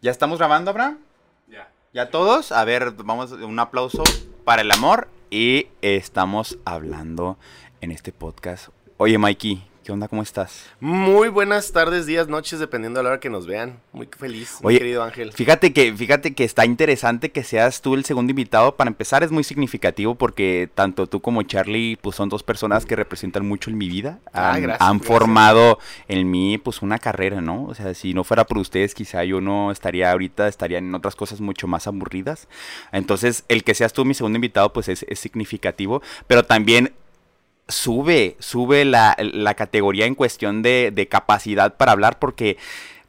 ¿Ya estamos grabando, Abraham? Ya. ¿Ya todos? A ver, vamos, un aplauso para el amor. Y estamos hablando en este podcast. Oye, Mikey, ¿qué onda? ¿Cómo estás? Muy buenas tardes, días, noches, dependiendo de la hora que nos vean. Muy feliz, mi querido Ángel. Fíjate que, fíjate que está interesante que seas tú el segundo invitado. Para empezar, es muy significativo porque tanto tú como Charlie, pues son dos personas que representan mucho en mi vida. Ah, Han, gracias, han gracias. formado en mí, pues, una carrera, ¿no? O sea, si no fuera por ustedes, quizá yo no estaría ahorita, estaría en otras cosas mucho más aburridas. Entonces, el que seas tú mi segundo invitado, pues, es, es significativo. Pero también sube, sube la, la categoría en cuestión de, de capacidad para hablar porque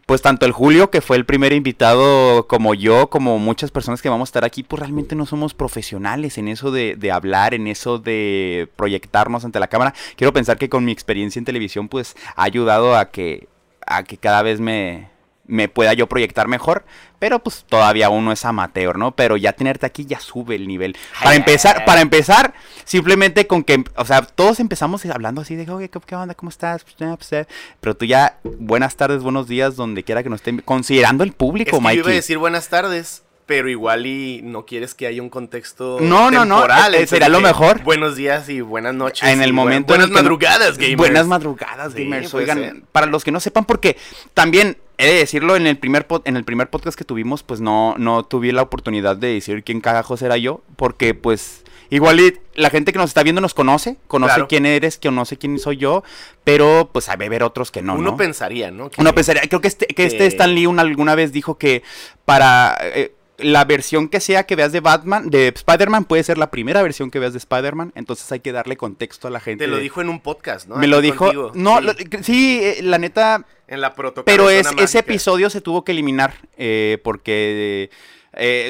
pues tanto el Julio, que fue el primer invitado, como yo, como muchas personas que vamos a estar aquí, pues realmente no somos profesionales en eso de, de hablar, en eso de proyectarnos ante la cámara. Quiero pensar que con mi experiencia en televisión, pues ha ayudado a que, a que cada vez me, me pueda yo proyectar mejor, pero pues todavía uno es amateur, ¿no? Pero ya tenerte aquí ya sube el nivel. Para empezar, para empezar, simplemente con que, o sea, todos empezamos hablando así de, oye, ¿qué, qué onda? ¿Cómo estás? Pues, pues. Pero tú ya, buenas tardes, buenos días, donde quiera que nos estén, considerando el Es público, que yo iba a decir buenas tardes, pero igual y no quieres que haya un contexto No, no, no, temporal, eh, entonces sería lo mejor. Buenos días y buenas noches. en el momento buenas no- madrugadas, gamers. Buenas madrugadas, Sí, gamers. Oigan, ser. para los que no sepan, porque también he de decirlo en el primer en el primer podcast que tuvimos, pues no no tuve la oportunidad de decir quién cagajos era yo, porque pues igual la gente que nos está viendo nos conoce, conoce Claro. quién eres, conoce quién soy yo, pero pues hay de ver otros que no, Uno ¿no? pensaría, ¿no? Que- Uno pensaría, creo que este, que este Stan Lee una- alguna vez dijo que para eh, la versión que sea que veas de Batman, de Spider-Man, puede ser la primera versión que veas de Spider-Man, entonces hay que darle contexto a la gente. Te lo dijo en un podcast, ¿no? Me lo dijo. contigo. No, Sí, lo- sí, eh, la neta. en la protocolo. Pero es, ese episodio se tuvo que eliminar eh, porque eh,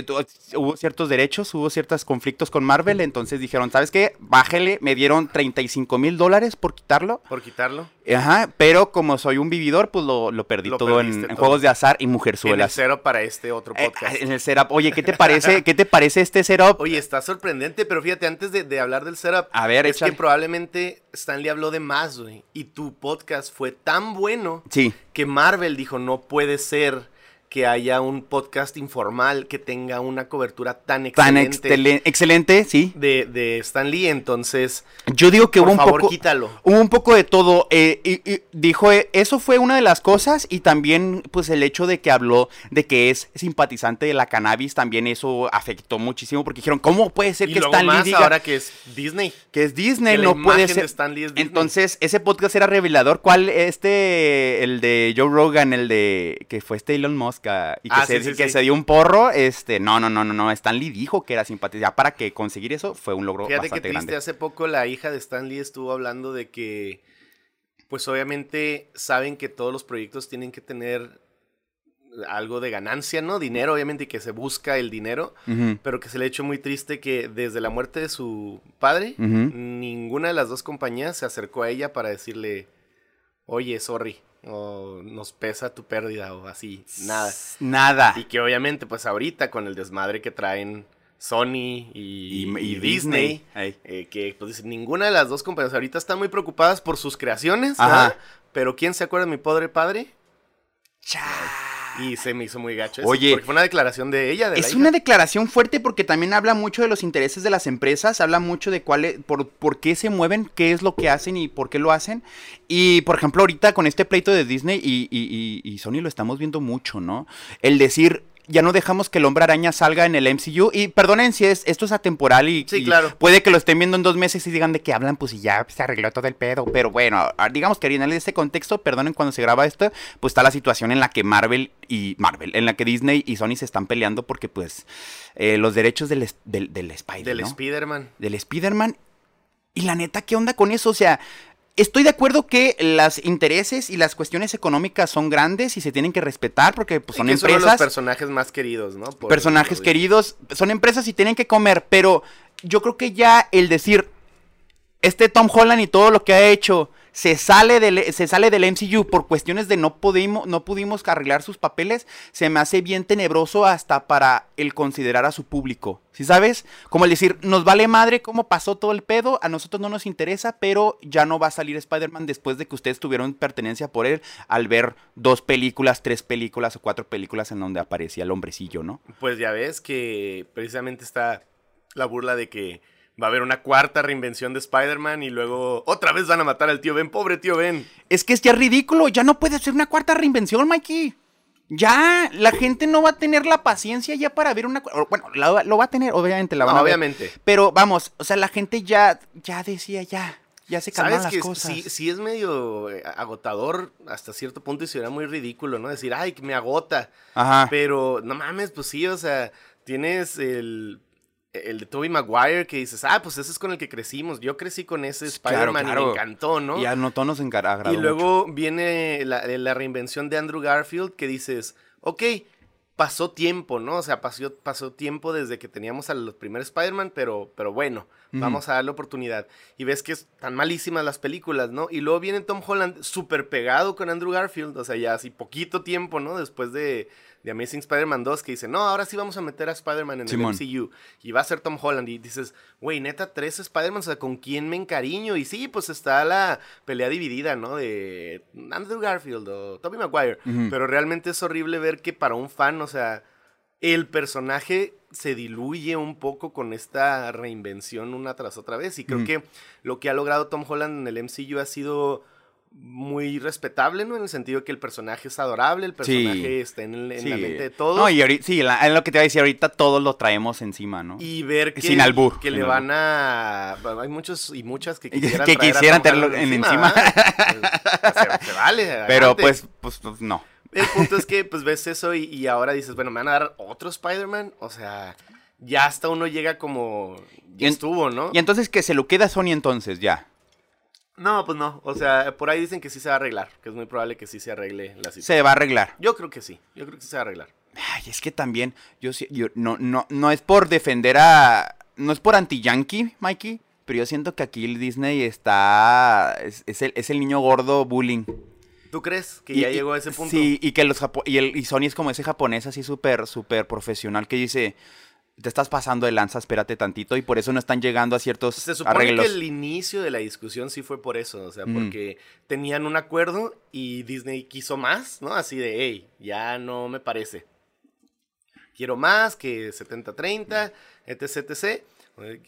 tu- hubo ciertos derechos, hubo ciertos conflictos con Marvel. Entonces dijeron, ¿sabes qué? Bájele. Me dieron 35 mil dólares por quitarlo. Por quitarlo. Ajá, pero como soy un vividor, pues lo, lo perdí Lo todo en, juegos de azar y En el mujerzuelas. cero para este otro Eh, podcast. en el setup. Oye, ¿qué te parece? ¿Qué te parece este setup? Oye, está sorprendente, pero fíjate, antes de, de hablar del setup, A ver, es échale. que probablemente Stanley habló de más, güey. Y tu podcast fue tan bueno Sí. que Marvel dijo, no puede ser que haya un podcast informal que tenga una cobertura tan Tan excelente excelen- excelente, sí. de, de Stan Lee. Entonces, Yo digo que por hubo un poco. quítalo. Hubo un poco de todo. eh, y, y dijo, eh, eso fue una de las cosas. Y también, pues, el hecho de que habló de que es simpatizante de la cannabis, también eso afectó muchísimo. Porque dijeron, ¿cómo puede ser Y que luego Stan Lee más diga ahora que es Disney. que es Disney? que No puede ser. es. Entonces, ese podcast era revelador. ¿Cuál? Este, el de Joe Rogan, el de que fue este Elon Musk y que, Ah, se, sí, sí, que sí. se dio un porro. Este, no, no, no, no, no. Stan Lee dijo que era simpatizante. Ya para que conseguir eso fue un logro Fíjate que bastante triste, grande. hace poco la hija de Stan Lee estuvo hablando de que, pues obviamente saben que todos los proyectos tienen que tener algo de ganancia, ¿no? Dinero, obviamente, y que se busca el dinero, pero que se le ha hecho muy triste que desde la muerte de su padre, ninguna de las dos compañías se acercó a ella para decirle, oye, sorry, o nos pesa tu pérdida, o así, nada. Nada. Y que obviamente, pues ahorita con el desmadre que traen Sony y, Y, y y Disney, Disney. Ey. eh, que pues dicen, ninguna de las dos compañías ahorita están muy preocupadas por sus creaciones. Pero ¿quién se acuerda de mi pobre padre? Y se me hizo muy gacho eso, Oye. porque fue una declaración de ella, de la Es hija. una declaración fuerte porque también habla mucho de los intereses de las empresas, habla mucho de cuál es- por, por qué se mueven, qué es lo que hacen y por qué lo hacen. Y por ejemplo, ahorita con este pleito de Disney y, y- y- y Sony lo estamos viendo mucho, ¿no? El decir, ya no dejamos que el hombre araña salga en el MCU. Y perdonen si es, esto es atemporal y, Sí, y claro. puede que lo estén viendo en dos meses y digan de qué hablan, pues y ya se arregló todo el pedo. Pero bueno, digamos que en este contexto, perdonen cuando se graba esto, pues está la situación en la que Marvel y Marvel, en la que Disney y Sony se están peleando porque pues eh, los derechos del, es- del, del Spider, del ¿no? Spider-Man. del Spider-Man. Y la neta, ¿qué onda con eso? O sea, estoy de acuerdo que los intereses y las cuestiones económicas son grandes y se tienen que respetar porque pues, son que uno de los empresas, personajes más queridos, ¿no? Por- personajes queridos, son empresas y tienen que comer, pero yo creo que ya el decir, este Tom Holland y todo lo que ha hecho se sale del, se sale del MCU por cuestiones de no pudimos, no pudimos arreglar sus papeles, se me hace bien tenebroso hasta para el considerar a su público. ¿Sí sabes? Como el decir, nos vale madre cómo pasó todo el pedo, a nosotros no nos interesa, pero ya no va a salir Spider-Man después de que ustedes tuvieron pertenencia por él al ver dos películas, tres películas o cuatro películas en donde aparecía el hombrecillo, ¿no? Pues ya ves que precisamente está la burla de que va a haber una cuarta reinvención de Spider-Man y luego otra vez van a matar al tío Ben. Pobre tío Ben. Es que es ya ridículo, ya no puede ser una cuarta reinvención, Mikey. Ya, la gente no va a tener la paciencia ya para ver una... Bueno, lo va a tener, obviamente, la va a obviamente. Pero vamos, o sea, la gente ya, ya decía, ya, ya se calman las cosas. Sí, sí es medio eh, agotador hasta cierto punto y será muy ridículo, ¿no? Decir, ay, que me agota. Ajá. Pero, no mames, pues sí, o sea, tienes el el de Tobey Maguire que dices, ah, pues ese es con el que crecimos. Yo crecí con ese Spider-Man y me encantó, ¿no? Y a nosotros nos Y luego viene la, la, reinvención de Andrew Garfield que dices, ok, pasó tiempo, ¿no? O sea, pasó, pasó tiempo desde que teníamos a los primeros Spider-Man, pero, pero bueno, vamos a darle oportunidad. Y ves que están malísimas las películas, ¿no? Y luego viene Tom Holland súper pegado con Andrew Garfield, o sea, ya así poquito tiempo, ¿no? Después de de Amazing Spider-Man 2 que dice, no, ahora sí vamos a meter a Spider-Man en el MCU. Y va a ser Tom Holland. Y dices, güey, neta, tres Spider-Man, o sea, ¿con quién me encariño? Y sí, pues está la pelea dividida, ¿no? De Andrew Garfield o Tobey Maguire. Pero realmente es horrible ver que para un fan, o sea, el personaje se diluye un poco con esta reinvención una tras otra vez. Y creo que lo que ha logrado Tom Holland en el MCU ha sido muy respetable, ¿no? En el sentido que el personaje es adorable, el personaje está en, la mente de todos. No, y ahorita, sí, en lo que te iba a decir, ahorita todos lo traemos encima, ¿no? Y ver que, Sin albur, que le van a... Hay muchos y muchas que quisieran, que quisieran tenerlo en encima. Pues, se, vale. Pero pues, pues, pues, no. El punto es que pues ves eso y, y ahora dices, bueno, me van a dar otro Spider-Man. O sea, ya hasta uno llega como... Ya estuvo, ¿no? Y entonces que se lo queda Sony entonces, ya. No, pues no. O sea, por ahí dicen que sí se va a arreglar. Que es muy probable que sí se arregle la situación. Se va a arreglar. Yo creo que sí. Yo creo que sí se va a arreglar. Ay, es que también, yo, yo no, no, no es por defender a. No es por anti-yankee, Mikey. Pero yo siento que aquí el Disney está. Es, el, es el niño gordo bullying. ¿Tú crees que ya llegó a ese punto? Sí, y que los y, el, y Sony es como ese japonés así súper, súper profesional que dice te estás pasando de lanza, espérate tantito, y por eso no están llegando a ciertos Se supone que el inicio de la discusión sí fue por eso, o sea, porque tenían un acuerdo y Disney quiso más, ¿no? Así de, hey, ya no me parece. Quiero más que 70-30, etc, etc.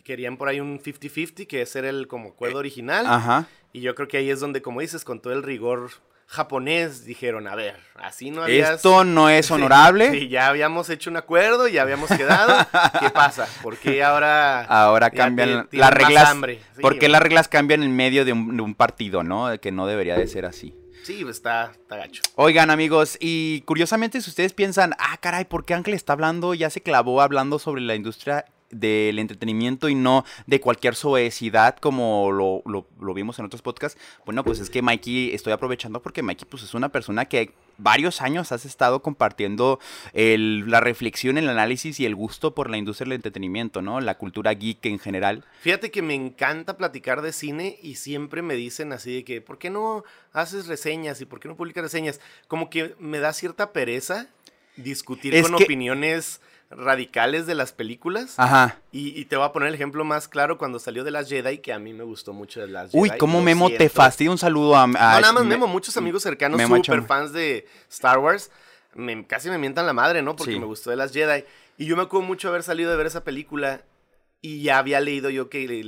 Querían por ahí un 50-50, que es el como acuerdo eh, original. Ajá. Y yo creo que ahí es donde, como dices, con todo el rigor japonés dijeron, a ver, así no habías... Esto no es honorable. Sí, ya habíamos hecho un acuerdo, ya habíamos quedado. ¿Qué pasa? ¿Por qué ahora... Ahora cambian las reglas... ¿Por qué las reglas cambian en medio de un, partido, no? Que no debería de ser así. Sí, pues está, está gacho. Oigan, amigos, y curiosamente, si ustedes piensan, ah, caray, ¿por qué Ángel está hablando, ya se clavó hablando sobre la industria del entretenimiento y no de cualquier suavidad como lo, lo, vimos en otros podcasts, bueno, pues es que Mikey, estoy aprovechando porque Mikey pues es una persona que varios años has estado compartiendo el, la reflexión, el análisis y el gusto por la industria del entretenimiento, ¿no? La cultura geek en general. Fíjate que me encanta platicar de cine y siempre me dicen así de que, ¿por qué no haces reseñas y por qué no publicas reseñas? Como que me da cierta pereza discutir con opiniones radicales de las películas. Ajá. Y, te voy a poner el ejemplo más claro cuando salió de las Jedi, que a mí me gustó mucho de las Jedi. Uy, cómo Memo te fastidia un saludo a... no, nada más Memo, muchos amigos cercanos, super fans de Star Wars, me, casi me mientan la madre, ¿no? Porque me gustó de las Jedi. Y yo me acuerdo mucho haber salido de ver esa película y ya había leído yo que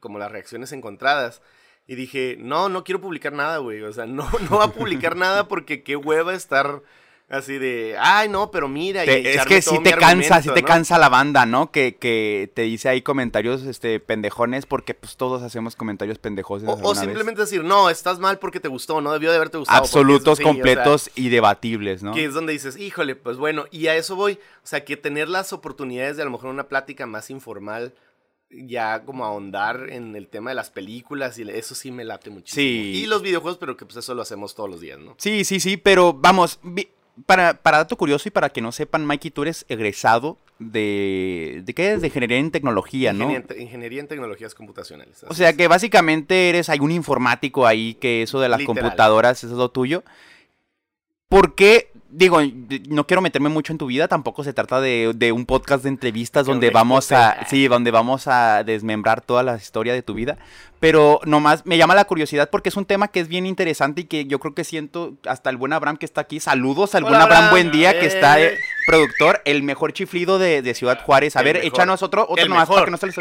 como las reacciones encontradas. Y dije, no, no quiero publicar nada, güey. O sea, no, no va a publicar nada porque qué hueva estar Así de, ay, no, pero mira. es que sí te cansa, sí te cansa la banda, ¿no? Que, que te dice ahí comentarios este, pendejones porque pues todos hacemos comentarios pendejos. O, simplemente decir, no, estás mal porque te gustó, no debió de haberte gustado. Absolutos, completos y debatibles, ¿no? Que es donde dices, híjole, pues bueno, y a eso voy. O sea, que tener las oportunidades de a lo mejor una plática más informal ya como ahondar en el tema de las películas y eso sí me late muchísimo. Sí. Y los videojuegos, pero que pues eso lo hacemos todos los días, ¿no? Sí, sí, sí, pero vamos, para, para dato curioso y para que no sepan, Mikey, tú eres egresado de... ¿De qué es? De ingeniería en tecnología, ¿no? Ingeniería, ingeniería en tecnologías computacionales. O sea que básicamente eres algún informático ahí que eso de las Literal. computadoras es lo tuyo. ¿Por qué? Digo, no quiero meterme mucho en tu vida, tampoco se trata de, de un podcast de entrevistas Que donde vamos a, sí, donde vamos a desmembrar toda la historia de tu vida, pero nomás me llama la curiosidad porque es un tema que es bien interesante y que yo creo que siento hasta el buen Abraham que está aquí, saludos al buen Abraham, Abraham. buen día, que está Eh. productor, el mejor chiflido de, de Ciudad Juárez, a El ver, mejor. échanos otro, otro El nomás para mejor. que no se les...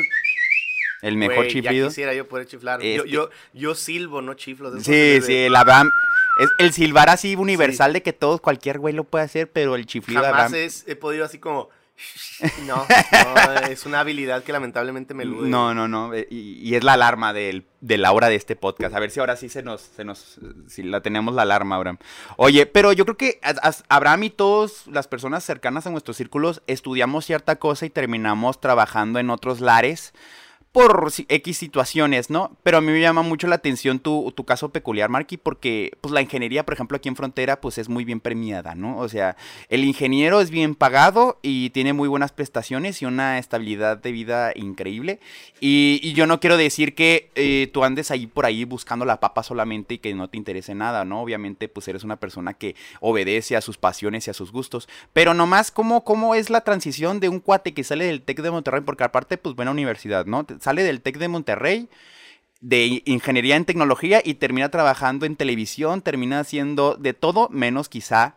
El mejor chiflido. Ya quisiera yo poder chiflar. Yo, Este- yo, yo silbo, no chiflo. de Sí, de- sí, el Abraham. Es el silbar así universal de que todos, cualquier güey lo puede hacer, pero el chiflido de Jamás Abraham. es- he podido así como... No, no, es una habilidad que lamentablemente me elude. No, no, no. eh, Y, y es la alarma del, de la hora de este podcast. A ver si ahora sí se nos, se nos, si la tenemos la alarma, Abraham. Oye, pero yo creo que a- a- Abraham y todas las personas cercanas a nuestros círculos estudiamos cierta cosa y terminamos trabajando en otros lares por X situaciones, ¿no? Pero a mí me llama mucho la atención tu, tu caso peculiar, Marky, porque pues la ingeniería, por ejemplo, aquí en Frontera, pues es muy bien premiada, ¿no? O sea, el ingeniero es bien pagado y tiene muy buenas prestaciones y una estabilidad de vida increíble. Y, y yo no quiero decir que eh, tú andes ahí por ahí buscando la papa solamente y que no te interese nada, ¿no? Obviamente, pues eres una persona que obedece a sus pasiones y a sus gustos. Pero nomás, ¿cómo, cómo es la transición de un cuate que sale del TEC de Monterrey? Porque aparte, pues buena universidad, ¿no? Sale del TEC de Monterrey de ingeniería en tecnología y termina trabajando en televisión, termina haciendo de todo menos quizá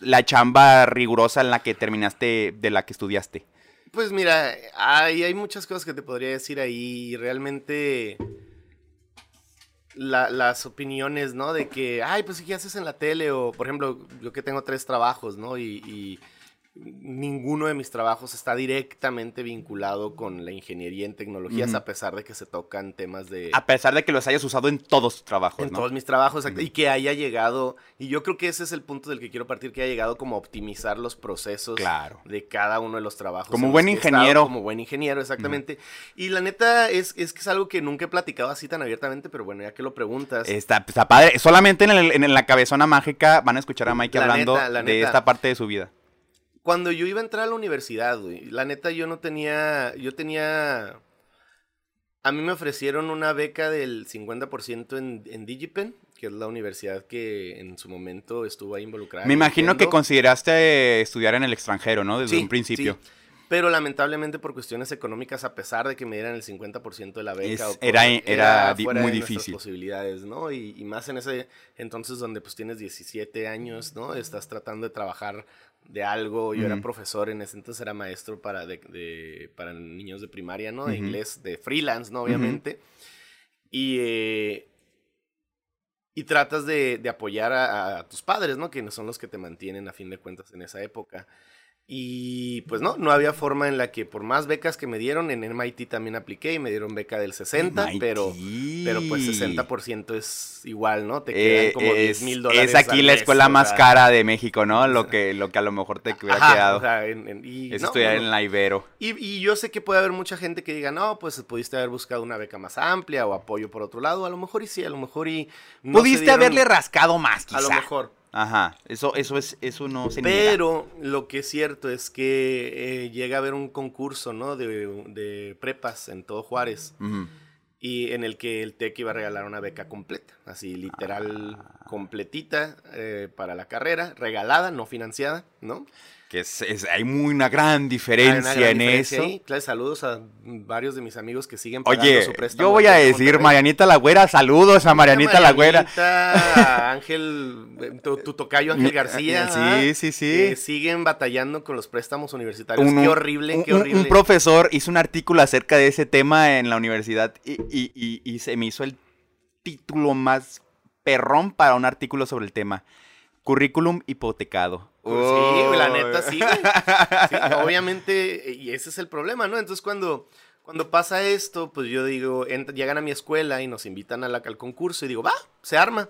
la chamba rigurosa en la que terminaste, de la que estudiaste. Pues mira, hay, hay muchas cosas que te podría decir ahí. Realmente la- las opiniones, ¿no? De que, ay, pues ¿qué haces en la tele? O, por ejemplo, yo que tengo tres trabajos, ¿no? Y ninguno de mis trabajos está directamente vinculado con la ingeniería en tecnologías, a pesar de que se tocan temas de... A pesar de que los hayas usado en todos tus trabajos, En ¿no? todos mis trabajos, y que haya llegado, y yo creo que ese es el punto del que quiero partir, que haya llegado como a optimizar los procesos Claro. de cada uno de los trabajos. Como buen estado, ingeniero. como buen ingeniero, exactamente. Y la neta es, es que es algo que nunca he platicado así tan abiertamente, pero bueno, ya que lo preguntas. Está, está padre. Solamente en, el- en la cabezona mágica van a escuchar a Mike La hablando neta, de esta parte de su vida. Cuando yo iba a entrar a la universidad, güey, la neta yo no tenía, yo tenía, a mí me ofrecieron una beca del 50% en, en Digipen, que es la universidad que en su momento estuvo ahí involucrada. Me imagino que consideraste estudiar en el extranjero, ¿no? Desde Sí, un principio. sí. Pero lamentablemente por cuestiones económicas, a pesar de que me dieran el 50% de la beca, Es- o por- era- era di- fuera muy de difícil. posibilidades, ¿no? Y, y más en ese entonces donde pues tienes 17 años, ¿no? Estás tratando de trabajar de algo. Yo era profesor en ese entonces, era maestro para, de, de- para niños de primaria, ¿no? De inglés, de freelance, ¿no? Obviamente. Y... eh, y tratas de, de apoyar a, a tus padres, ¿no? Que son los que te mantienen a fin de cuentas en esa época. Y pues no, no había forma en la que por más becas que me dieron, en MIT también apliqué y me dieron beca del 60, MIT. pero, pero pues 60% es igual, ¿no? Te Eh, quedan como 10 es, mil dólares. es aquí la mes, escuela o más sea, cara de México, ¿no? Lo que, lo que a lo mejor te hubiera ajá, quedado. o sea, en- en- y, es no, estudiar en la Ibero. y, y yo sé que puede haber mucha gente que diga, no, pues pudiste haber buscado una beca más amplia o apoyo por otro lado. A lo mejor y sí, a lo mejor y. no Pudiste dieron- haberle rascado más, quizá. A lo mejor. Ajá, eso, eso, es, eso no se niega. Pero lo que es cierto es que eh, llega a haber un concurso, ¿no? De, de prepas en todo Juárez. Y en el que el TEC iba a regalar una beca completa. Así, literal, Ah. completita eh, para la carrera. Regalada, no financiada, ¿no? Que es, es- hay muy una gran Hay una diferencia gran en diferencia eso. ahí. Claro, saludos a varios de mis amigos que siguen pagando Oye, su préstamo. yo voy a decir. Marianita la Güera, saludos a Marianita. Marianita, Ángel, eh, tu, tu tocayo Ángel García. Sí, ¿ah? sí, sí. que siguen batallando con los préstamos universitarios. Un- qué horrible, un, qué un- horrible. un profesor hizo un artículo acerca de ese tema en la universidad y, y- y- y se me hizo el título más perrón para un artículo sobre el tema. Currículum hipotecado. Pues sí, la Oh. neta sí, güey. Sí, obviamente, y ese es el problema, ¿no? Entonces cuando, cuando pasa esto, pues yo digo, llegan a mi escuela y nos invitan a la- al concurso y digo, va, se arma.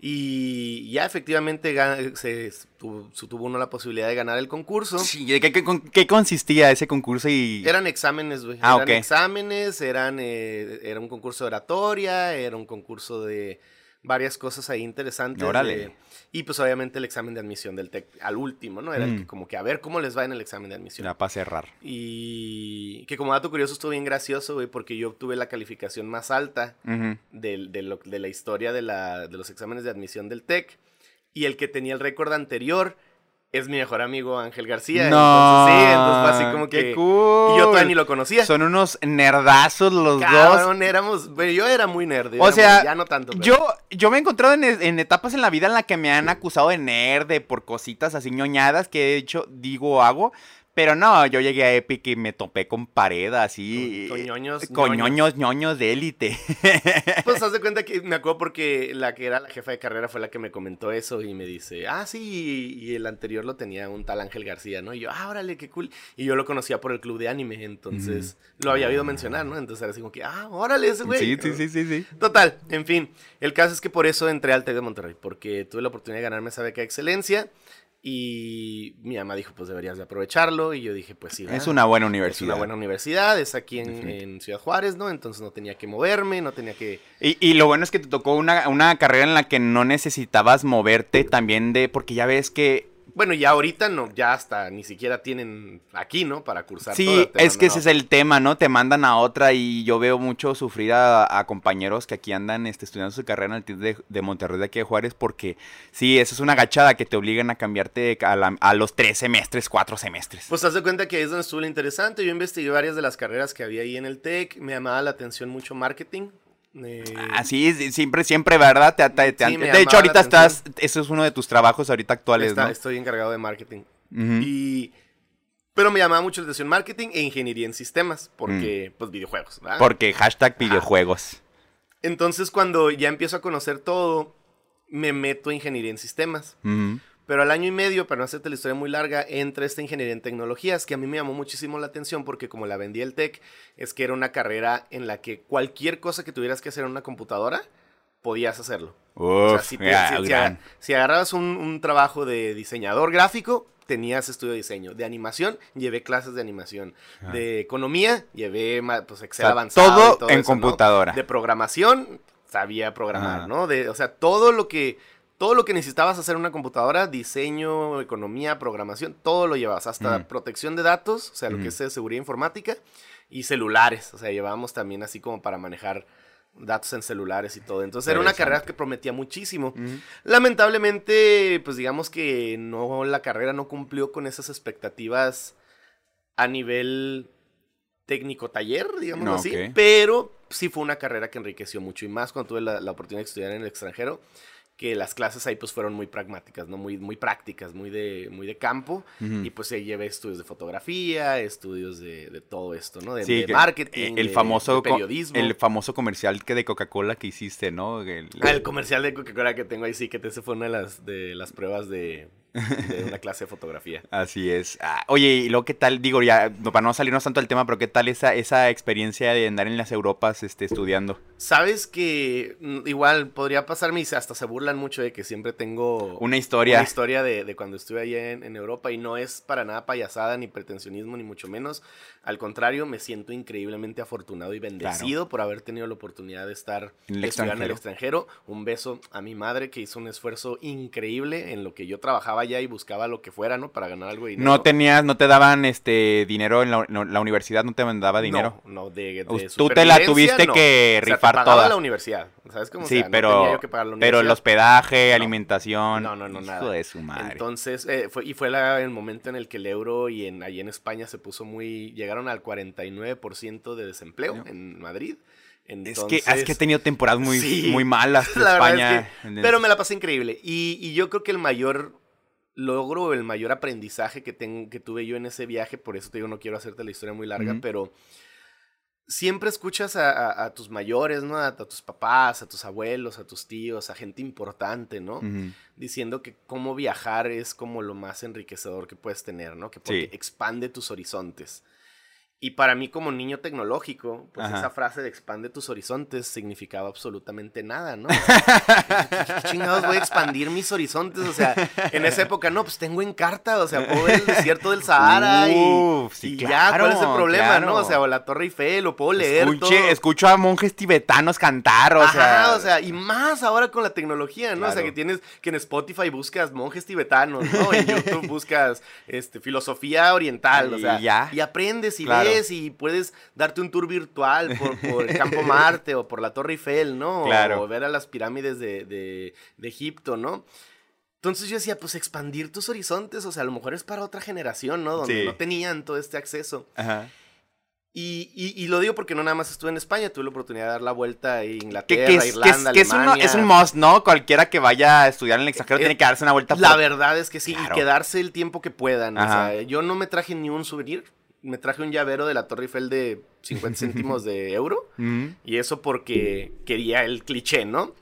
Y ya efectivamente se, tuvo, uno la posibilidad de ganar el concurso. Sí, ¿de ¿qué, qué, con- qué consistía ese concurso? Y... Eran exámenes, güey. Ah, eran ok. exámenes, eran, eh, era un concurso de oratoria, era un concurso de, varias cosas ahí interesantes. Órale. de- y pues obviamente el examen de admisión del TEC al último, ¿no? Era el Mm. que como que a ver cómo les va en el examen de admisión. Ya para cerrar. Y que como dato curioso estuvo bien gracioso, güey, porque yo obtuve la calificación más alta de, lo- de la historia de, la, de los exámenes de admisión del TEC. Y el que tenía el récord anterior es mi mejor amigo Ángel García. No. Entonces, sí, entonces fue así como qué que... cool. Y yo todavía ni lo conocía. Son unos nerdazos los dos. Cabrón, éramos... pero yo era muy nerd. yo O sea, muy- ya no tanto. pero- Yo, yo me he encontrado en, en etapas en la vida en la que me han acusado de nerd, de por cositas así ñoñadas que de hecho digo o hago. Pero no, yo llegué a Epic y me topé con pared así. Con- con ñoños, Con ñoños. ñoños, de élite. Pues haz de cuenta que me acuerdo porque la que era la jefa de carrera fue la que me comentó eso y me dice, ah, sí, y el anterior lo tenía un tal Ángel García, ¿no? Y yo, ah, órale, qué cool. Y yo lo conocía por el club de anime, entonces lo había oído mencionar, ¿no? Entonces era así como que, ah, órale, ese güey. Sí, sí, sí, sí, sí. Total, en fin, el caso es que por eso entré al TEC de Monterrey, porque tuve la oportunidad de ganarme esa beca de excelencia y mi mamá dijo, pues deberías de aprovecharlo y yo dije, pues sí. Es una buena Es universidad. una buena universidad, es aquí en, en Ciudad Juárez, ¿no? Entonces no tenía que moverme, no tenía que... Y, y lo bueno es que te tocó una, una carrera en la que no necesitabas moverte también de, porque ya ves que Bueno, ya ahorita no, ya hasta ni siquiera tienen aquí, ¿no? Para cursar. Sí, todo, te es que ese es el tema, ¿no? Te mandan a otra y yo veo mucho sufrir a, a compañeros que aquí andan este, estudiando su carrera en el TIC de, de Monterrey de aquí de Juárez porque sí, eso es una gachada que te obligan a cambiarte a, la- a los tres semestres, cuatro semestres. Pues haz de cuenta que ahí es donde estuvo lo interesante. Yo investigué varias de las carreras que había ahí en el TEC. Me llamaba la atención mucho marketing. Eh, Así, sí, siempre, siempre, ¿verdad? Te- te- te- Sí, de hecho, ahorita estás, eso es uno de tus trabajos ahorita actuales, está- ¿no? Estoy encargado de marketing. Y... Pero me llamaba mucho la atención marketing e ingeniería en sistemas. Porque, pues, videojuegos, ¿verdad? Mm. Porque hashtag videojuegos. Entonces, cuando ya empiezo a conocer todo, me meto a ingeniería en sistemas. Ujú. Pero al año y medio, para no hacerte la historia muy larga, entra esta ingeniería en tecnologías, que a mí me llamó muchísimo la atención porque como la vendía el TEC, es que era una carrera en la que cualquier cosa que tuvieras que hacer en una computadora, podías hacerlo. O sea, si, te- ya, si- si gran. aga- si agarrabas un, un trabajo de diseñador gráfico, tenías estudio de diseño. De animación, llevé clases de animación. De economía, llevé pues, Excel O sea, avanzado. y todo en eso, ¿no? computadora. De programación, sabía programar, Ajá. ¿no? De, o sea, todo lo que... Todo lo que necesitabas hacer en una computadora, diseño, economía, programación, todo lo llevabas, hasta protección de datos, o sea, lo que es eh, seguridad informática, y celulares, o sea, llevábamos también así como para manejar datos en celulares y todo. Entonces era una carrera que prometía muchísimo. Lamentablemente, pues digamos que no, la carrera no cumplió con esas expectativas a nivel técnico taller, digamos No, así, pero sí fue una carrera que enriqueció mucho y más cuando tuve la, la oportunidad de estudiar en el extranjero, que las clases ahí pues fueron muy pragmáticas, ¿no? Muy, muy prácticas, muy de, muy de campo, Ujú. y pues ahí llevé estudios de fotografía, estudios de, de todo esto, ¿no? De, Sí, de marketing, el de- famoso periodismo. el famoso comercial que de Coca-Cola que hiciste, ¿no? El- Ah, el comercial de Coca-Cola que tengo ahí sí, que ese fue una de las, de las pruebas de, de una clase de fotografía. Así es. Ah, oye, y luego qué tal, digo, ya, no- para no salirnos tanto del tema, pero qué tal esa, esa experiencia de andar en las Europas este, estudiando. Sabes que mm, igual podría pasarme y hasta se burlan mucho de que siempre tengo Una historia. una historia de, de cuando estuve allá en, en Europa y no es para nada payasada ni pretensionismo ni mucho menos. Al contrario, me siento increíblemente afortunado y bendecido por haber tenido la oportunidad de estar En el estudiando en el extranjero. Un beso a mi madre que hizo un esfuerzo increíble en lo que yo trabajaba allá y buscaba lo que fuera, ¿no? Para ganar algo de dinero. No tenías, no te daban este dinero en la, no, la universidad, no te mandaba dinero. No, no, de, de Tú te la tuviste no. que O sea, rifar toda. la universidad, ¿sabes cómo? O sí, sea, no pero, tenía yo que pagar la pero el hospedaje, alimentación. No, no, no, nada. de su madre. Entonces, eh, fue, y fue la- el momento en el que el euro y en, allí en España se puso muy, llegaron al 49% de desempleo en Madrid. es, que, es que he tenido temporadas muy, Sí. muy malas España. es que- en el- pero me la pasé increíble. Y, y yo creo que el mayor logro, el mayor aprendizaje que, ten- que tuve yo en ese viaje, por eso te digo, no quiero hacerte la historia muy larga, pero siempre escuchas a, a- a tus mayores, ¿no? A, a tus papás, a tus abuelos, a tus tíos, a gente importante, ¿no? Diciendo que cómo viajar es como lo más enriquecedor que puedes tener, ¿no? Que porque Sí. expande tus horizontes. Y para mí como niño tecnológico, pues Ajá. esa frase de expande tus horizontes significaba absolutamente nada, ¿no? O ¿qué, chingados voy a expandir mis horizontes? O sea, en esa época, no, pues tengo Encarta, o sea, puedo ver el desierto del Sahara y, Uf, sí, y ya, ¿cuál es el claro, problema, no? O sea, o la Torre Eiffel, lo puedo leer Escuche, todo. escucho a monjes tibetanos cantar, o Ajá, sea. o sea, y más ahora con la tecnología, ¿no? O sea, que tienes que en Spotify buscas monjes tibetanos, ¿no? En YouTube buscas este, filosofía oriental, o Y sea, ya. y aprendes y Claro. Ves y puedes darte un tour virtual por, por el Campo Marte o por la Torre Eiffel, ¿no? Claro. O ver a las pirámides de, de- de Egipto, ¿no? Entonces yo decía, pues expandir tus horizontes, o sea, a lo mejor es para otra generación, ¿no? Donde Sí. no tenían todo este acceso. Ajá. Y, y- y lo digo porque no nada más estuve en España, tuve la oportunidad de dar la vuelta a Inglaterra, que que es- Irlanda, que es, Alemania. es un must, ¿no? Cualquiera que vaya a estudiar en el extranjero Eh, tiene que darse una vuelta La por- verdad es que sí, Claro. y quedarse el tiempo que puedan. O Ajá. sea, yo no me traje ni un souvenir, me traje un llavero de la Torre Eiffel de 50 céntimos de euro, Ujú. y eso porque quería el cliché, ¿no?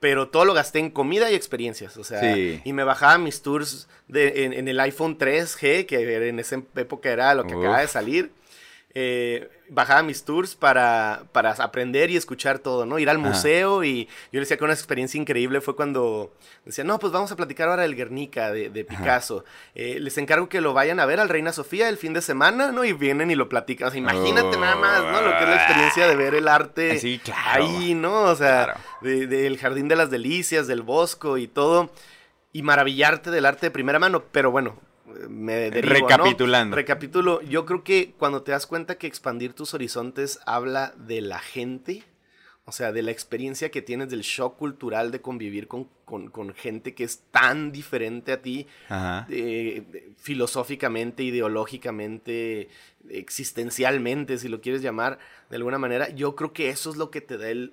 Pero todo lo gasté en comida y experiencias, o sea, Sí. y me bajaba mis tours de, en, en el iPhone 3G, que en esa época era lo que Uf. acaba de salir. eh, bajaba mis tours para, para aprender y escuchar todo, ¿no? Ir al Ajá. museo y yo le decía que una experiencia increíble fue cuando decía, no, pues vamos a platicar ahora del Guernica, de, de Picasso. Eh, les encargo que lo vayan a ver al Reina Sofía el fin de semana, ¿no? Y vienen y lo platican. O sea, imagínate nada más, ¿no? Lo que es la experiencia de ver el arte Sí, claro. ahí, ¿no? O sea, Claro. de- del Jardín de las Delicias, del Bosco y todo. Y maravillarte del arte de primera mano. Pero bueno, me derivo, ¿no? Recapitulando. Recapitulo. Yo creo que cuando te das cuenta que expandir tus horizontes habla de la gente, o sea, de la experiencia que tienes, del shock cultural de convivir con, con- con gente que es tan diferente a ti, eh, filosóficamente, ideológicamente, existencialmente, si lo quieres llamar de alguna manera, yo creo que eso es lo que te da el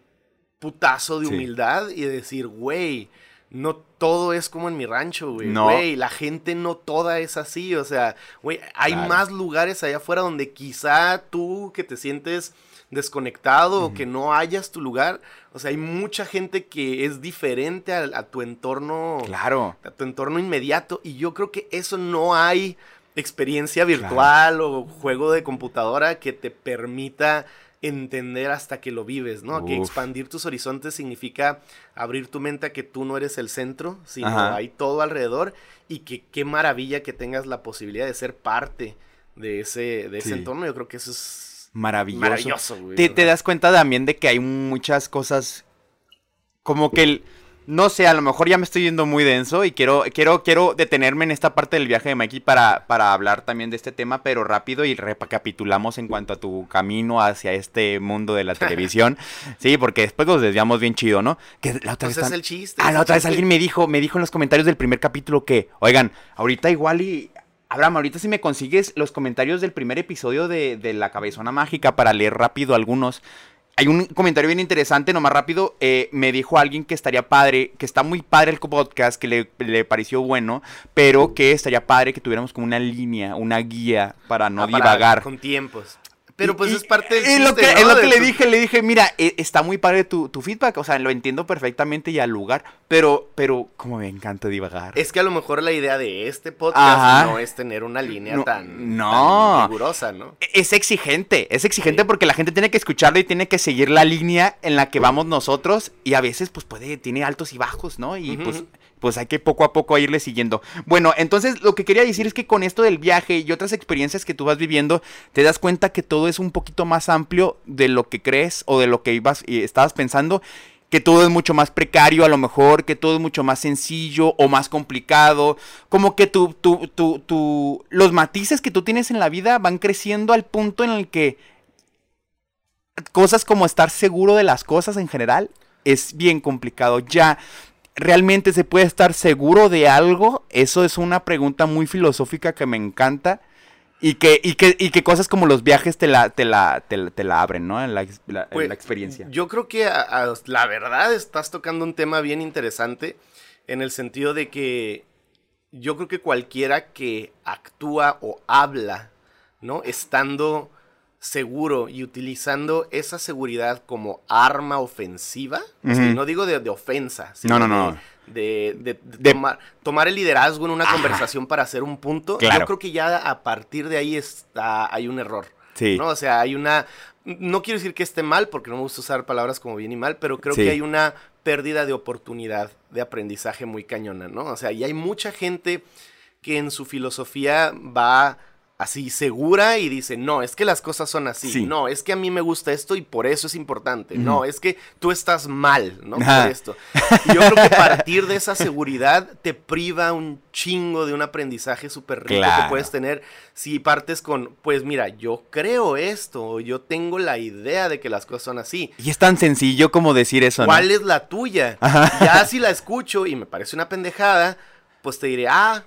putazo de Sí. humildad y de decir, güey, no todo es como en mi rancho, güey. No. Güey, la gente no toda es así, o sea, güey, hay Claro. más lugares allá afuera donde quizá tú que te sientes desconectado o que no hayas tu lugar, o sea, hay mucha gente que es diferente a, a tu entorno Claro. a tu entorno inmediato. Y yo creo que eso no hay experiencia virtual o juego de computadora que te permita entender hasta que lo vives, ¿no? Que expandir tus horizontes significa abrir tu mente a que tú no eres el centro, sino Ajá. hay todo alrededor y que qué maravilla que tengas la posibilidad de ser parte de ese, de ese Sí. entorno. Yo creo que eso es Maravilloso. maravilloso, güey. Te, das cuenta también de que hay muchas cosas como que el, no sé, a lo mejor ya me estoy yendo muy denso y quiero, quiero, quiero detenerme en esta parte del viaje de Mikey para, para hablar también de este tema, pero rápido y recapitulamos en cuanto a tu camino hacia este mundo de la televisión. sí, porque después nos desviamos bien chido, ¿no? Que la otra Pues vez es tan- el chiste. Ah, la otra vez chiste. alguien me dijo, me dijo en los comentarios del primer capítulo que, oigan, ahorita igual y. Abraham, ahorita si me consigues los comentarios del primer episodio de, de La Cabezona Mágica para leer rápido algunos. Hay un comentario bien interesante, nomás rápido. eh, me dijo alguien que estaría padre, que está muy padre el podcast, que le, le pareció bueno, pero que estaría padre que tuviéramos como una línea, una guía para no Ah, para- divagar. Con tiempos. Pero pues y- es parte del y lo que, ¿no? es lo que le tu- dije, le dije, mira, eh, está muy padre tu, tu feedback, o sea, lo entiendo perfectamente y al lugar, pero, pero, como me encanta divagar. Es que a lo mejor la idea de este podcast Ajá. no es tener una línea No, tan, no. tan rigurosa, ¿no? Es exigente, es exigente Sí. porque la gente tiene que escucharlo y tiene que seguir la línea en la que vamos nosotros y a veces pues puede, tiene altos y bajos, ¿no? Y pues, pues hay que poco a poco irle siguiendo. Bueno, entonces lo que quería decir es que con esto del viaje y otras experiencias que tú vas viviendo, te das cuenta que todo es un poquito más amplio de lo que crees o de lo que ibas y estabas pensando. Que todo es mucho más precario, a lo mejor, que todo es mucho más sencillo o más complicado. Como que tu, tu, tu, tu, los matices que tú tienes en la vida van creciendo al punto en el que cosas como estar seguro de las cosas en general es bien complicado. Ya, ¿realmente se puede estar seguro de algo? Eso es una pregunta muy filosófica que me encanta. Y que, y que, y que cosas como los viajes te la, te la, te la, te la abren, ¿no? En la, Pues, la experiencia. Yo creo que a- a- la verdad estás tocando un tema bien interesante en el sentido de que yo creo que cualquiera que actúa o habla, ¿no? Estando seguro y utilizando esa seguridad como arma ofensiva, o sea, Ujú. no digo de, de ofensa, No, no, no. De, de- de- de De- tomar, tomar el liderazgo en una Ajá. conversación para hacer un punto, Claro. yo creo que ya a partir de ahí está, hay un error. Sí. ¿no? O sea, hay una... No quiero decir que esté mal, porque no me gusta usar palabras como bien y mal, pero creo Sí. que hay una pérdida de oportunidad de aprendizaje muy cañona, ¿no? O sea, y hay mucha gente que en su filosofía va así segura y dice, no, es que las cosas son así, Sí. no, es que a mí me gusta esto y por eso es importante, no, es que tú estás mal, ¿no? Por esto. Y yo creo que partir de esa seguridad te priva un chingo de un aprendizaje súper rico Claro. que puedes tener si partes con, pues mira, yo creo esto, yo tengo la idea de que las cosas son así. Y es tan sencillo como decir eso, ¿no? ¿Cuál es la tuya? Ajá. Ya si la escucho y me parece una pendejada, pues te diré, ah,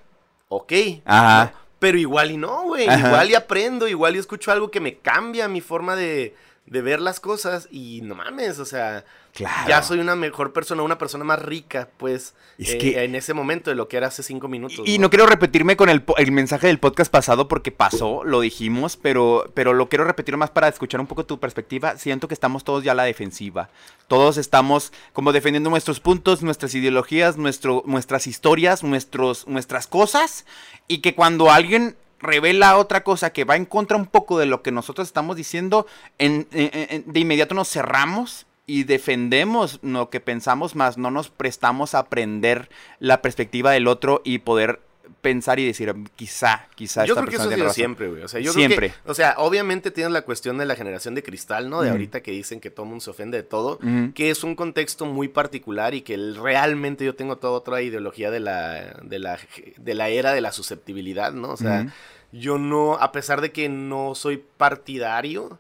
ok. Ajá. ¿no? Pero igual y no, güey. Ajá. Igual y aprendo, igual y escucho algo que me cambia mi forma de, de ver las cosas y no mames, o sea, Claro. ya soy una mejor persona, una persona más rica, pues, Es eh, que- en ese momento de lo que era hace cinco minutos. Y, y no quiero repetirme con el, mensaje del podcast pasado porque pasó, lo dijimos, pero, pero lo quiero repetir más para escuchar un poco tu perspectiva. Siento que estamos todos ya a la defensiva. Todos estamos como defendiendo nuestros puntos, nuestras ideologías, nuestro, nuestras historias, nuestros, nuestras cosas. Y que cuando alguien revela otra cosa que va en contra un poco de lo que nosotros estamos diciendo, en- en- en- de inmediato nos cerramos y defendemos lo que pensamos, más no nos prestamos a aprender la perspectiva del otro y poder pensar y decir, quizá, quizá Yo esta creo que eso ha sido razón". siempre, güey. O sea, yo Siempre. creo que, o sea, obviamente tienes la cuestión de la generación de cristal, ¿no? De ahorita que dicen que todo mundo se ofende de todo, que es un contexto muy particular y que realmente yo tengo toda otra ideología de la, de la, de la era de la susceptibilidad, ¿no? O sea, yo no, a pesar de que no soy partidario,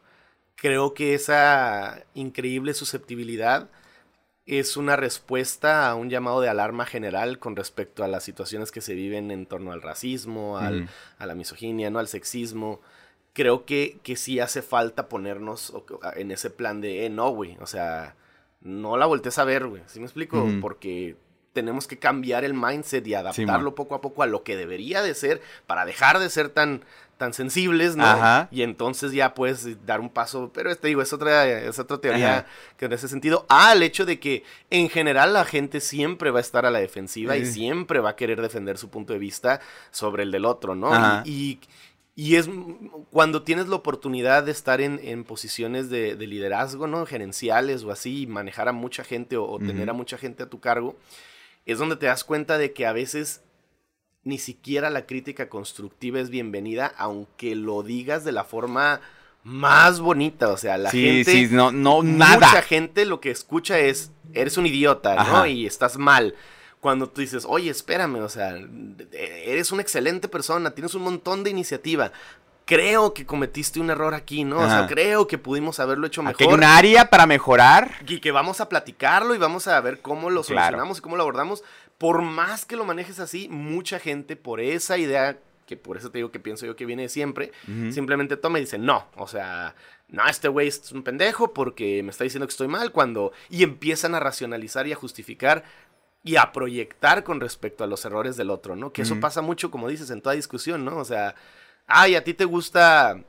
creo que esa increíble susceptibilidad es una respuesta a un llamado de alarma general con respecto a las situaciones que se viven en torno al racismo, al, a la misoginia, ¿no? Al sexismo. Creo que, que sí hace falta ponernos en ese plan de, eh, no, güey, o sea, no la voltees a ver, güey, ¿sí me explico? Porque tenemos que cambiar el mindset y adaptarlo poco a poco a lo que debería de ser para dejar de ser tan, tan sensibles, ¿no? Ajá. Y entonces ya puedes dar un paso, pero te digo, es otra, es otra teoría Ajá. que en ese sentido, al hecho de que en general la gente siempre va a estar a la defensiva y siempre va a querer defender su punto de vista sobre el del otro, ¿no? Ajá. Y, y, y es cuando tienes la oportunidad de estar en, en posiciones de, de liderazgo, ¿no? Gerenciales o así, y manejar a mucha gente o, o tener a mucha gente a tu cargo, es donde te das cuenta de que a veces ni siquiera la crítica constructiva es bienvenida, aunque lo digas de la forma más bonita. O sea, la sí, gente. sí, no, no, Mucha nada. gente lo que escucha es, eres un idiota, ¿no? Ajá. Y estás mal. Cuando tú dices, oye, espérame, o sea, eres una excelente persona, tienes un montón de iniciativa. Creo que cometiste un error aquí, ¿no? O sea, creo que pudimos haberlo hecho Aquí hay mejor. un área para mejorar. Y que vamos a platicarlo y vamos a ver cómo lo Claro. solucionamos y cómo lo abordamos. Por más que lo manejes así, mucha gente por esa idea, que por eso te digo que pienso yo que viene de siempre, simplemente toma y dice, no, o sea, no, este güey es un pendejo porque me está diciendo que estoy mal cuando... Y empiezan a racionalizar y a justificar y a proyectar con respecto a los errores del otro, ¿no? Que eso pasa mucho, como dices, en toda discusión, ¿no? O sea, ay, a ti te gusta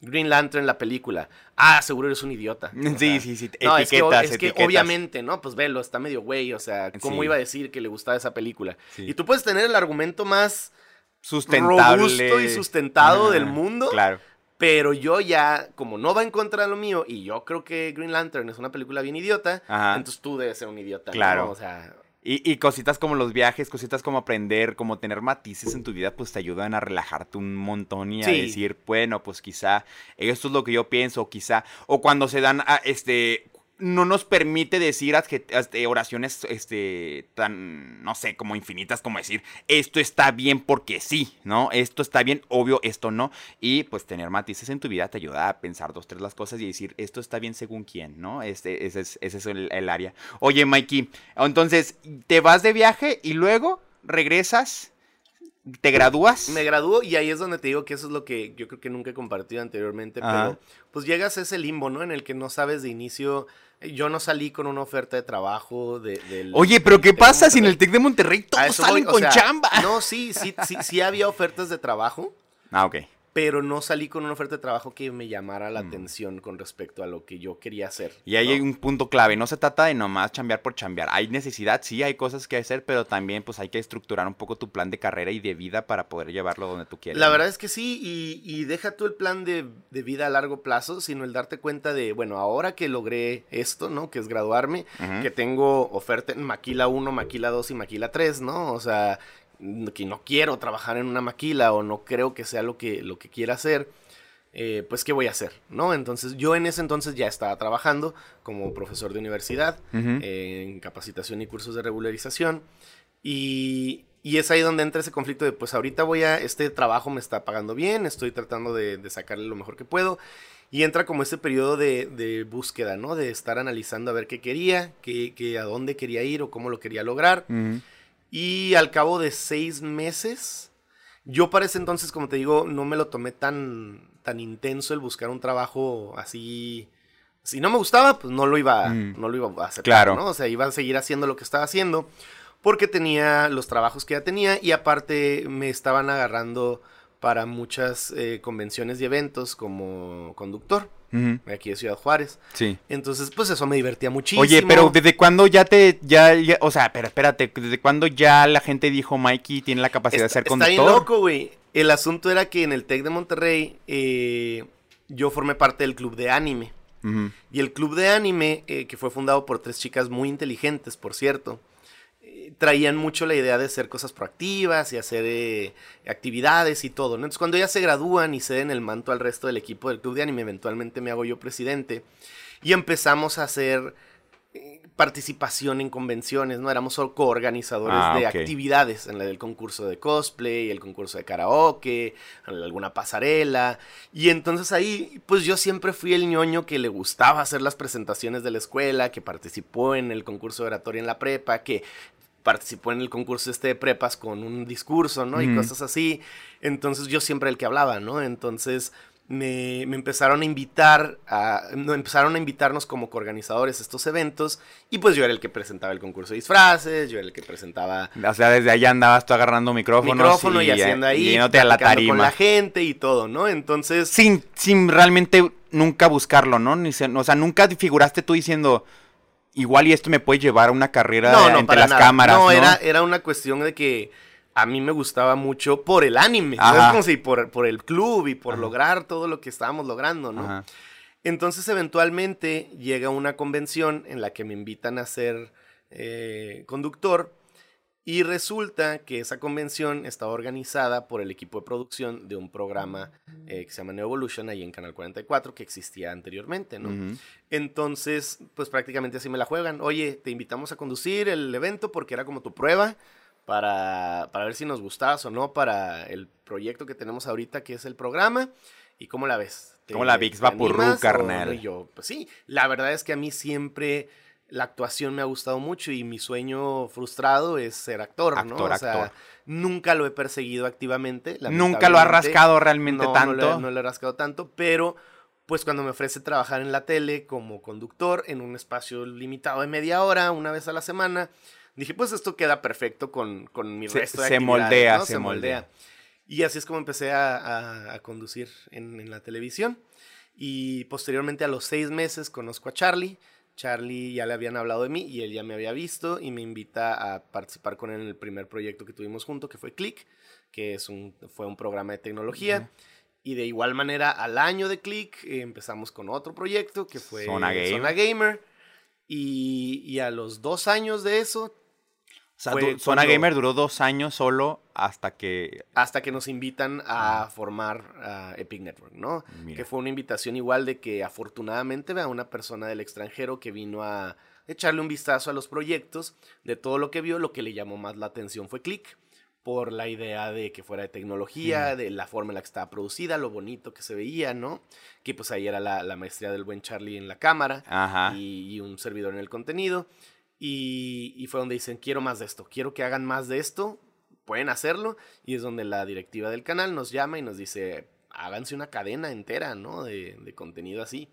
Green Lantern la película. Ah, seguro eres un idiota. O Sí, sí, sí. no, es que, etiquetas, es que etiquetas. obviamente, ¿no? Pues velo, está medio güey, o sea, ¿cómo Sí. iba a decir que le gustaba esa película? Sí. Y tú puedes tener el argumento más Sustentable. robusto y sustentado del mundo, Claro. pero yo ya, como no va en contra de lo mío, y yo creo que Green Lantern es una película bien idiota, Ajá. entonces tú debes ser un idiota, ¿no? Claro. O sea, Y, y cositas como los viajes, cositas como aprender, como tener matices en tu vida, pues te ayudan a relajarte un montón y a Sí. decir, bueno, pues quizá esto es lo que yo pienso, quizá. O cuando se dan, a, este, no nos permite decir este, oraciones, este, tan, no sé, como infinitas, como decir, esto está bien porque sí, ¿no? Esto está bien, obvio, esto no. Y pues tener matices en tu vida te ayuda a pensar dos, tres las cosas y decir, esto está bien según quién, ¿no? Este, ese es, ese es el, el área. Oye, Mikey, entonces, te vas de viaje y luego regresas, te gradúas. me gradúo y ahí es donde te digo que eso es lo que yo creo que nunca he compartido anteriormente, Ajá. pero pues llegas a ese limbo, ¿no? En el que no sabes de inicio, yo no salí con una oferta de trabajo de, del... Oye, pero ¿qué pasa si en el TEC de Monterrey todos salen voy, con sea, chamba? No, sí, sí, sí, sí había ofertas de trabajo, Ah, ok. Pero no salí con una oferta de trabajo que me llamara la Mm. atención con respecto a lo que yo quería hacer. Y ahí ¿no? hay un punto clave, no se trata de nomás chambear por chambear. Hay necesidad, sí, hay cosas que hacer, pero también pues hay que estructurar un poco tu plan de carrera y de vida para poder llevarlo donde tú quieres. La verdad es que sí, y, y deja tú el plan de, de vida a largo plazo, sino el darte cuenta de, bueno, ahora que logré esto, ¿no? Que es graduarme, que tengo oferta en Maquila 1, Maquila 2 y Maquila 3, ¿no? O sea, que no quiero trabajar en una maquila o no creo que sea lo que, lo que quiera hacer, eh, pues ¿qué voy a hacer? ¿No? Entonces yo en ese entonces ya estaba trabajando como profesor de universidad eh, en capacitación y cursos de regularización y, y es ahí donde entra ese conflicto de pues ahorita voy a, este trabajo me está pagando bien, estoy tratando de, de sacarle lo mejor que puedo y entra como ese periodo de, de búsqueda, ¿no? De estar analizando a ver qué quería, qué, qué- a dónde quería ir o cómo lo quería lograr. Y al cabo de seis meses, yo para ese entonces, como te digo, no me lo tomé tan, tan intenso el buscar un trabajo así. Si no me gustaba, pues no lo iba, Mm. no lo iba a hacer. Claro. ¿no? O sea, iba a seguir haciendo lo que estaba haciendo porque tenía los trabajos que ya tenía y aparte me estaban agarrando para muchas eh, convenciones y eventos como conductor aquí de Ciudad Juárez. Sí. Entonces, pues eso me divertía muchísimo. Oye, pero ¿desde cuándo ya te, ya, ya- o sea, pero espérate, ¿desde cuándo ya la gente dijo Mikey tiene la capacidad Está, de ser está bien conductor? loco, güey. El asunto era que en el TEC de Monterrey eh, yo formé parte del club de anime. Y el club de anime, eh, que fue fundado por tres chicas muy inteligentes, por cierto, traían mucho la idea de hacer cosas proactivas y hacer eh, actividades y todo. ¿no? Entonces, cuando ellas se gradúan y ceden el manto al resto del equipo del club de anime, eventualmente me hago yo presidente. Y empezamos a hacer eh, participación en convenciones, ¿no? Éramos solo coorganizadores Ah, de actividades, en la del concurso de cosplay, el concurso de karaoke, alguna pasarela. Y entonces ahí, pues yo siempre fui el ñoño que le gustaba hacer las presentaciones de la escuela, que participó en el concurso de oratoria en la prepa, que participó en el concurso este de prepas con un discurso, ¿no? Y cosas así. Entonces yo siempre el que hablaba, ¿no? Entonces me, me empezaron a invitar, a, no, empezaron a invitarnos como coorganizadores a estos eventos y pues yo era el que presentaba el concurso de disfraces, yo era el que presentaba O sea, desde allá andabas tú agarrando micrófonos micrófono y, y, haciendo ahí, y yéndote a la platicando con la gente y todo, ¿no? Entonces, Sin, sin realmente nunca buscarlo, ¿no? Ni se- o sea, nunca figuraste tú diciendo, igual y esto me puede llevar a una carrera no, no, entre las nada. cámaras, ¿no? No, Era, era una cuestión de que a mí me gustaba mucho por el anime. ¿sabes? Como si por, por el club y por Ajá. lograr todo lo que estábamos logrando, ¿no? Ajá. Entonces, eventualmente llega una convención en la que me invitan a ser eh, conductor y resulta que esa convención estaba organizada por el equipo de producción de un programa eh, que se llama Neo Evolution ahí en Canal 44 que existía anteriormente, ¿no? Entonces, pues prácticamente así me la juegan. Oye, te invitamos a conducir el evento porque era como tu prueba para, para ver si nos gustabas o no para el proyecto que tenemos ahorita, que es el programa. ¿Y cómo la ves? ¿Te- ¿Cómo la Vix o carnal? Y yo, pues sí, la verdad es que a mí siempre la actuación me ha gustado mucho y mi sueño frustrado es ser actor, ¿no? O sea, actor. nunca lo he perseguido activamente. Nunca lo lamentablemente. rascado realmente No, tanto. No lo, he- no lo he rascado tanto, pero pues cuando me ofrece trabajar en la tele como conductor en un espacio limitado de media hora, una vez a la semana, dije, pues esto queda perfecto con, con mi Se- resto de se moldea, ¿no? se moldea. Y así es como empecé a, a- a conducir en, en la televisión. Y posteriormente a los seis meses conozco a Charlie. Charlie ya le habían hablado de mí y él ya me había visto y me invita a participar con él en el primer proyecto que tuvimos juntos, que fue Click, que es un, fue un programa de tecnología. Y de igual manera, al año de Click eh, empezamos con otro proyecto que fue Zona Gamer. Zona Gamer. Y, y a los dos años de eso, sea, Fue Zona cuando- Gamer duró dos años solo hasta que... hasta que nos invitan a formar a Epic Network, ¿no? Mira. Que fue una invitación igual de que afortunadamente vea una persona del extranjero que vino a echarle un vistazo a los proyectos, de todo lo que vio, lo que le llamó más la atención fue Click, por la idea de que fuera de tecnología, de la forma en la que estaba producida, lo bonito que se veía, ¿no? Que pues ahí era la, la maestría del buen Charlie en la cámara y un servidor en el contenido. Y, y fue donde dicen, quiero más de esto, quiero que hagan más de esto, pueden hacerlo. Y es donde la directiva del canal nos llama y nos dice, háganse una cadena entera, ¿no? De, de contenido así.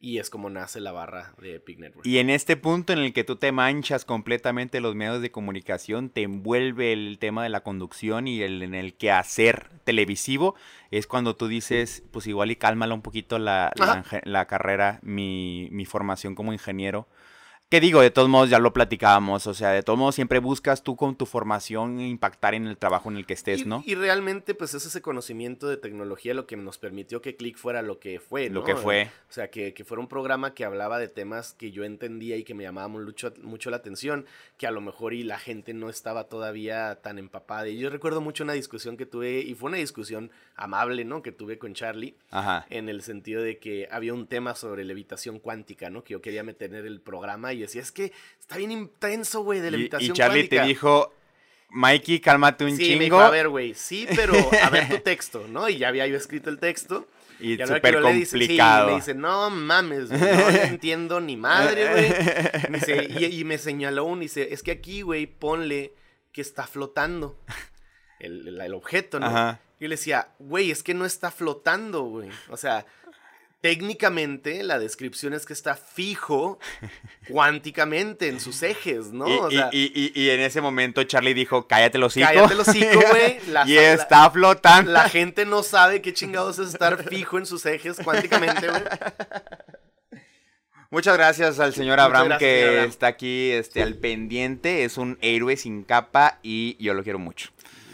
Y es como nace la barra de Epic Network. Y en este punto en el que tú te manchas completamente los medios de comunicación, te envuelve el tema de la conducción y el en el que hacer televisivo, es cuando tú dices, pues igual y cálmala un poquito la, la, la carrera, mi, mi formación como ingeniero que digo, de todos modos ya lo platicábamos, o sea, de todos modos siempre buscas tú con tu formación impactar en el trabajo en el que estés, ¿no? Y realmente pues es ese conocimiento de tecnología lo que nos permitió que Click fuera lo que fue, ¿no? Lo que fue. O sea, que, que, fuera un programa que hablaba de temas que yo entendía y que me llamaban mucho, mucho la atención, que a lo mejor y la gente no estaba todavía tan empapada. Y yo recuerdo mucho una discusión que tuve, y fue una discusión amable, ¿no? Que tuve con Charlie, Ajá. en el sentido de que había un tema sobre levitación cuántica, ¿no? Que yo quería meter en el programa y decía, es que está bien intenso, güey, de levitación y, y Charlie cuántica. te dijo, Mikey, cálmate un sí, chingo. Me dijo, a ver, güey, sí, pero a ver tu texto, ¿no? Y ya había yo escrito el texto. Y, y súper complicado. Dice, sí, me dice, no mames, güey, no entiendo ni madre, güey. Y, y, me señaló un, dice, es que aquí, güey, ponle que está flotando el, el, el objeto, ¿no? Ajá. Y yo le decía, güey, es que no está flotando, güey. O sea, técnicamente la descripción es que está fijo cuánticamente en sus ejes, ¿no? Y, o sea, y, y, y, en ese momento Charlie dijo, cállate los hocico. Cállate los hocico, güey. y está flotando. La gente no sabe qué chingados es estar fijo en sus ejes cuánticamente, güey. Muchas gracias al señor Abraham gracias, que señor Abraham. está aquí este, al pendiente. Es un héroe sin capa y yo lo quiero mucho.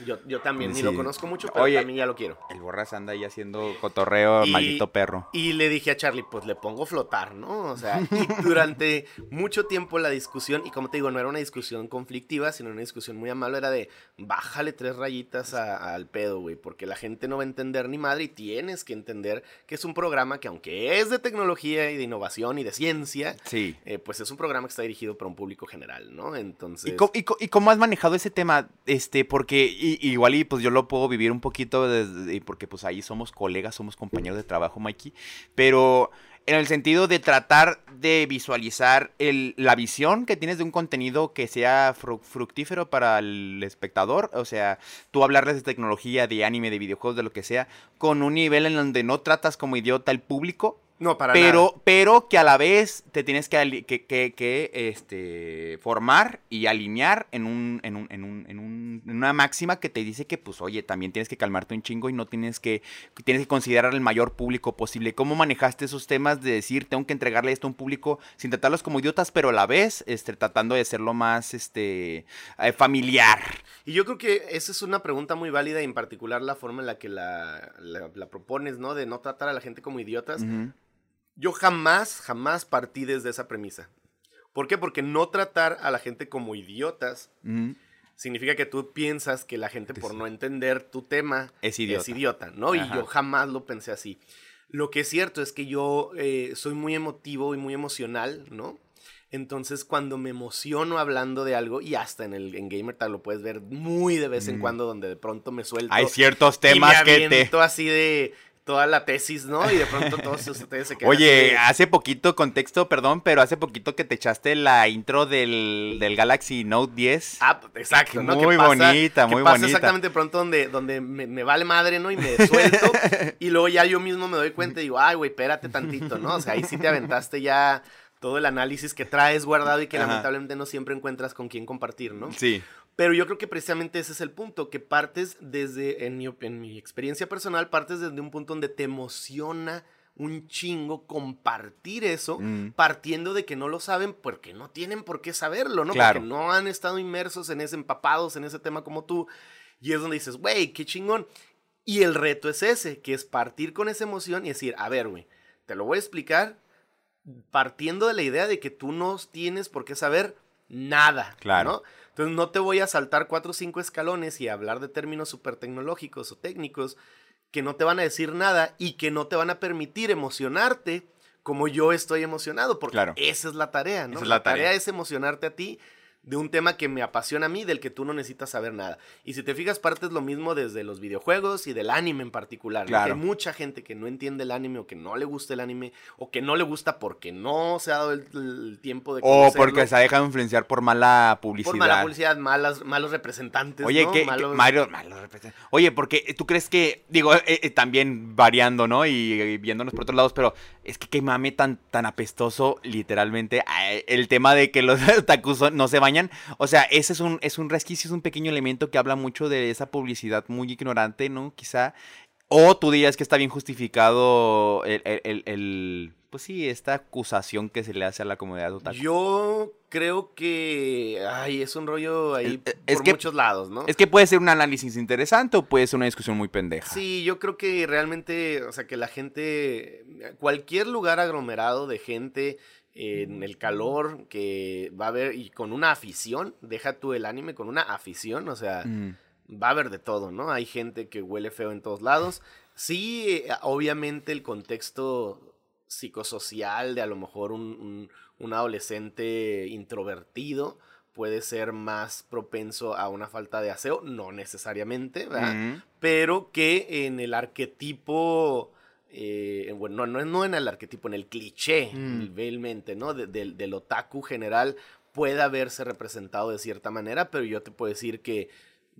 Yo, yo también, Sí. ni lo conozco mucho, pero Oye, también ya lo quiero. El Borras anda ahí haciendo cotorreo, Y- maldito perro. Y le dije a Charlie, pues le pongo flotar, ¿no? O sea, y durante mucho tiempo la discusión, y como te digo, no era una discusión conflictiva, sino una discusión muy amable, era de bájale tres rayitas a- al pedo, güey, porque la gente no va a entender ni madre y tienes que entender que es un programa que aunque es de tecnología y de innovación y de ciencia, Sí. eh, pues es un programa que está dirigido para un público general, ¿no? Entonces... ¿Y cómo, y co- y cómo has manejado ese tema? Este, porque i- igual y pues yo lo puedo vivir un poquito desde, porque pues ahí somos colegas, somos compañeros de trabajo, Mikey, pero en el sentido de tratar de visualizar la visión que tienes de un contenido que sea fru- fructífero para el espectador, o sea, tú hablarles de tecnología, de anime, de videojuegos, de lo que sea, con un nivel en donde no tratas como idiota al público, no, para pero, nada. pero que a la vez te tienes que, que, que- que, este, formar y alinear en, un, en, un, en, un, en, un- en una máxima que te dice que, pues, oye, también tienes que calmarte un chingo y no tienes que, tienes que considerar el mayor público posible. ¿Cómo manejaste esos temas de decir, tengo que entregarle esto a un público sin tratarlos como idiotas, pero a la vez este, tratando de hacerlo más este, eh, familiar? Y yo creo que esa es una pregunta muy válida y en particular la forma en la que la, la- la propones, ¿no? De no tratar a la gente como idiotas. Yo jamás, jamás partí desde esa premisa. ¿Por qué? Porque no tratar a la gente como idiotas significa que tú piensas que la gente por no entender tu tema Es idiota. es idiota, ¿no? Y yo jamás lo pensé así. Lo que es cierto es que yo eh, soy muy emotivo y muy emocional, ¿no? Entonces, cuando me emociono hablando de algo, y hasta en el en Gamer Tag lo puedes ver muy de vez en Mm. cuando, donde de pronto me suelto. Hay ciertos y me temas que te... así de toda la tesis, ¿no? Y de pronto todos ustedes se quedan Oye, de- hace poquito, contexto, perdón, pero hace poquito que te echaste la intro del, del Galaxy Note 10. Ah, exacto, ¿no? Muy Que pasa- bonita, que muy pasa bonita. exactamente pronto donde, donde me, me vale madre, ¿no? Y me suelto. y luego ya yo mismo me doy cuenta y digo, ay, güey, espérate tantito, ¿no? O sea, ahí sí te aventaste ya todo el análisis que traes guardado y que Ajá. lamentablemente no siempre encuentras con quién compartir, ¿no? Sí. Pero yo creo que precisamente ese es el punto, que partes desde, en mi, en mi experiencia personal, partes desde un punto donde te emociona un chingo compartir eso, Mm. partiendo de que no lo saben porque no tienen por qué saberlo, ¿no? Claro. Porque no han estado inmersos en ese, empapados en ese tema como tú. Y es donde dices, güey, qué chingón. Y el reto es ese, que es partir con esa emoción y decir, a ver, güey, te lo voy a explicar partiendo de la idea de que tú no tienes por qué saber nada. Claro. ¿no? Entonces no te voy a saltar cuatro o cinco escalones y hablar de términos súper tecnológicos o técnicos que no te van a decir nada y que no te van a permitir emocionarte como yo estoy emocionado, porque Claro. esa es la tarea, ¿no? Esa es la tarea. es emocionarte a ti de un tema que me apasiona a mí, del que tú no necesitas saber nada. Y si te fijas, partes lo mismo desde los videojuegos y del anime en particular. ¿no? Claro. Que hay mucha gente que no entiende el anime o que no le gusta el anime o que no le gusta porque no se ha dado el, el tiempo de O porque se ha dejado influenciar por mala publicidad. Por mala publicidad, malas, malos representantes. Oye, ¿no? que, que- Malos- Mario, Mario representa- Oye, porque tú crees que, digo, eh, eh, también variando, ¿no? Y, y viéndonos por otros lados, pero es que qué mame tan, tan apestoso, literalmente, el tema de que los otakus no se bañan. O sea, ese es un, es un resquicio, es un pequeño elemento que habla mucho de esa publicidad muy ignorante, ¿no? Quizá. O tú dirías que está bien justificado el, pues sí, esta acusación que se le hace a la comunidad otaku. Yo creo que ay, es un rollo ahí es, por muchos lados, ¿no? Es que puede ser un análisis interesante o puede ser una discusión muy pendeja. Sí, yo creo que realmente, o sea, que la gente, cualquier lugar aglomerado de gente en el calor que va a haber y con una afición, deja tú el anime con una afición, o sea, mm va a haber de todo, ¿no? Hay gente que huele feo en todos lados. Sí, eh, obviamente el contexto psicosocial de a lo mejor un, adolescente introvertido puede ser más propenso a una falta de aseo, no necesariamente, ¿verdad? Pero que en el arquetipo, eh, bueno, no, no, en el arquetipo, en el cliché, mm. ¿no? del otaku general pueda verse representado de cierta manera, pero yo te puedo decir que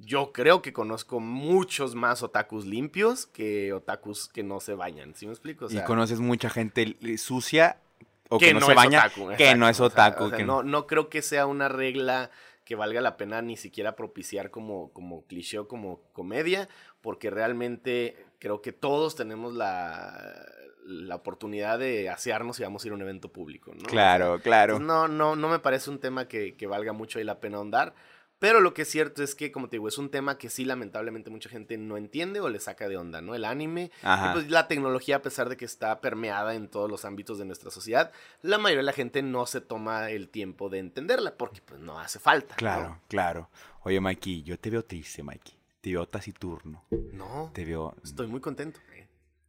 yo creo que conozco muchos más otakus limpios que otakus que no se bañan, ¿sí me explico? y conoces mucha gente sucia o que, no, se baña, que no es otaku. no, no creo que sea una regla que valga la pena ni siquiera propiciar como, como cliché o como comedia, porque realmente creo que todos tenemos la, la oportunidad de asearnos y vamos a ir a un evento público, ¿no? Claro, claro. No, no, no me parece un tema que, que valga mucho ahí la pena ahondar. Pero lo que es cierto es que, como te digo, es un tema que sí, lamentablemente, mucha gente no entiende o le saca de onda, ¿no? El anime. Y pues la tecnología, a pesar de que está permeada en todos los ámbitos de nuestra sociedad, la mayoría de la gente no se toma el tiempo de entenderla porque, pues, no hace falta. Claro, claro. Oye, Mikey, yo te veo triste, Mikey. Te veo taciturno. No. Te veo. Estoy muy contento.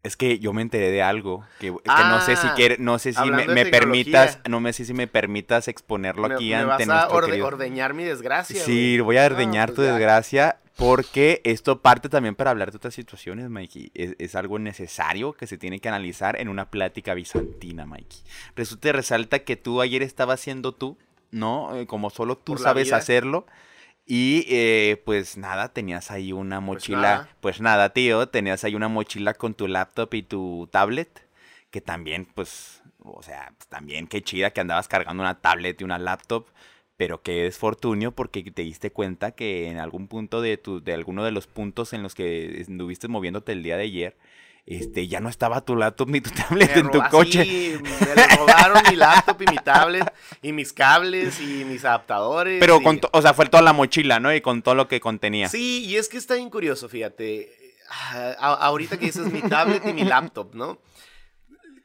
Es que yo me enteré de algo que, no sé si ah, quiere, no sé si me, permitas, no me sé si me permitas exponerlo aquí ante vas a ordeñar mi desgracia. Sí, voy a ordeñar pues tu desgracia porque esto parte también para hablar de otras situaciones, Mikey. Es, algo necesario que se tiene que analizar en una plática bizantina, Mikey. Resulta y resalta que tú ayer estabas siendo tú, ¿no? Eh, como solo tú sabes hacerlo. Y eh, pues nada, tenías ahí una pues mochila. Pues nada. tío, tenías ahí una mochila con tu laptop y tu tablet. Que también, pues, o sea, pues, también qué chida que andabas cargando una tablet y una laptop. Pero que es fortunio porque te diste cuenta que en algún punto de, tu, de alguno de los puntos en los que estuviste moviéndote el día de ayer, este, ya no estaba tu laptop ni tu tablet en tu coche. Sí, me robaron mi laptop y mi tablet y mis cables y mis adaptadores. Pero, con o sea, fue toda la mochila, ¿no? Y con todo lo que contenía. Sí, y es que está bien curioso, fíjate. Ah, ahorita que dices mi tablet y mi laptop, ¿no?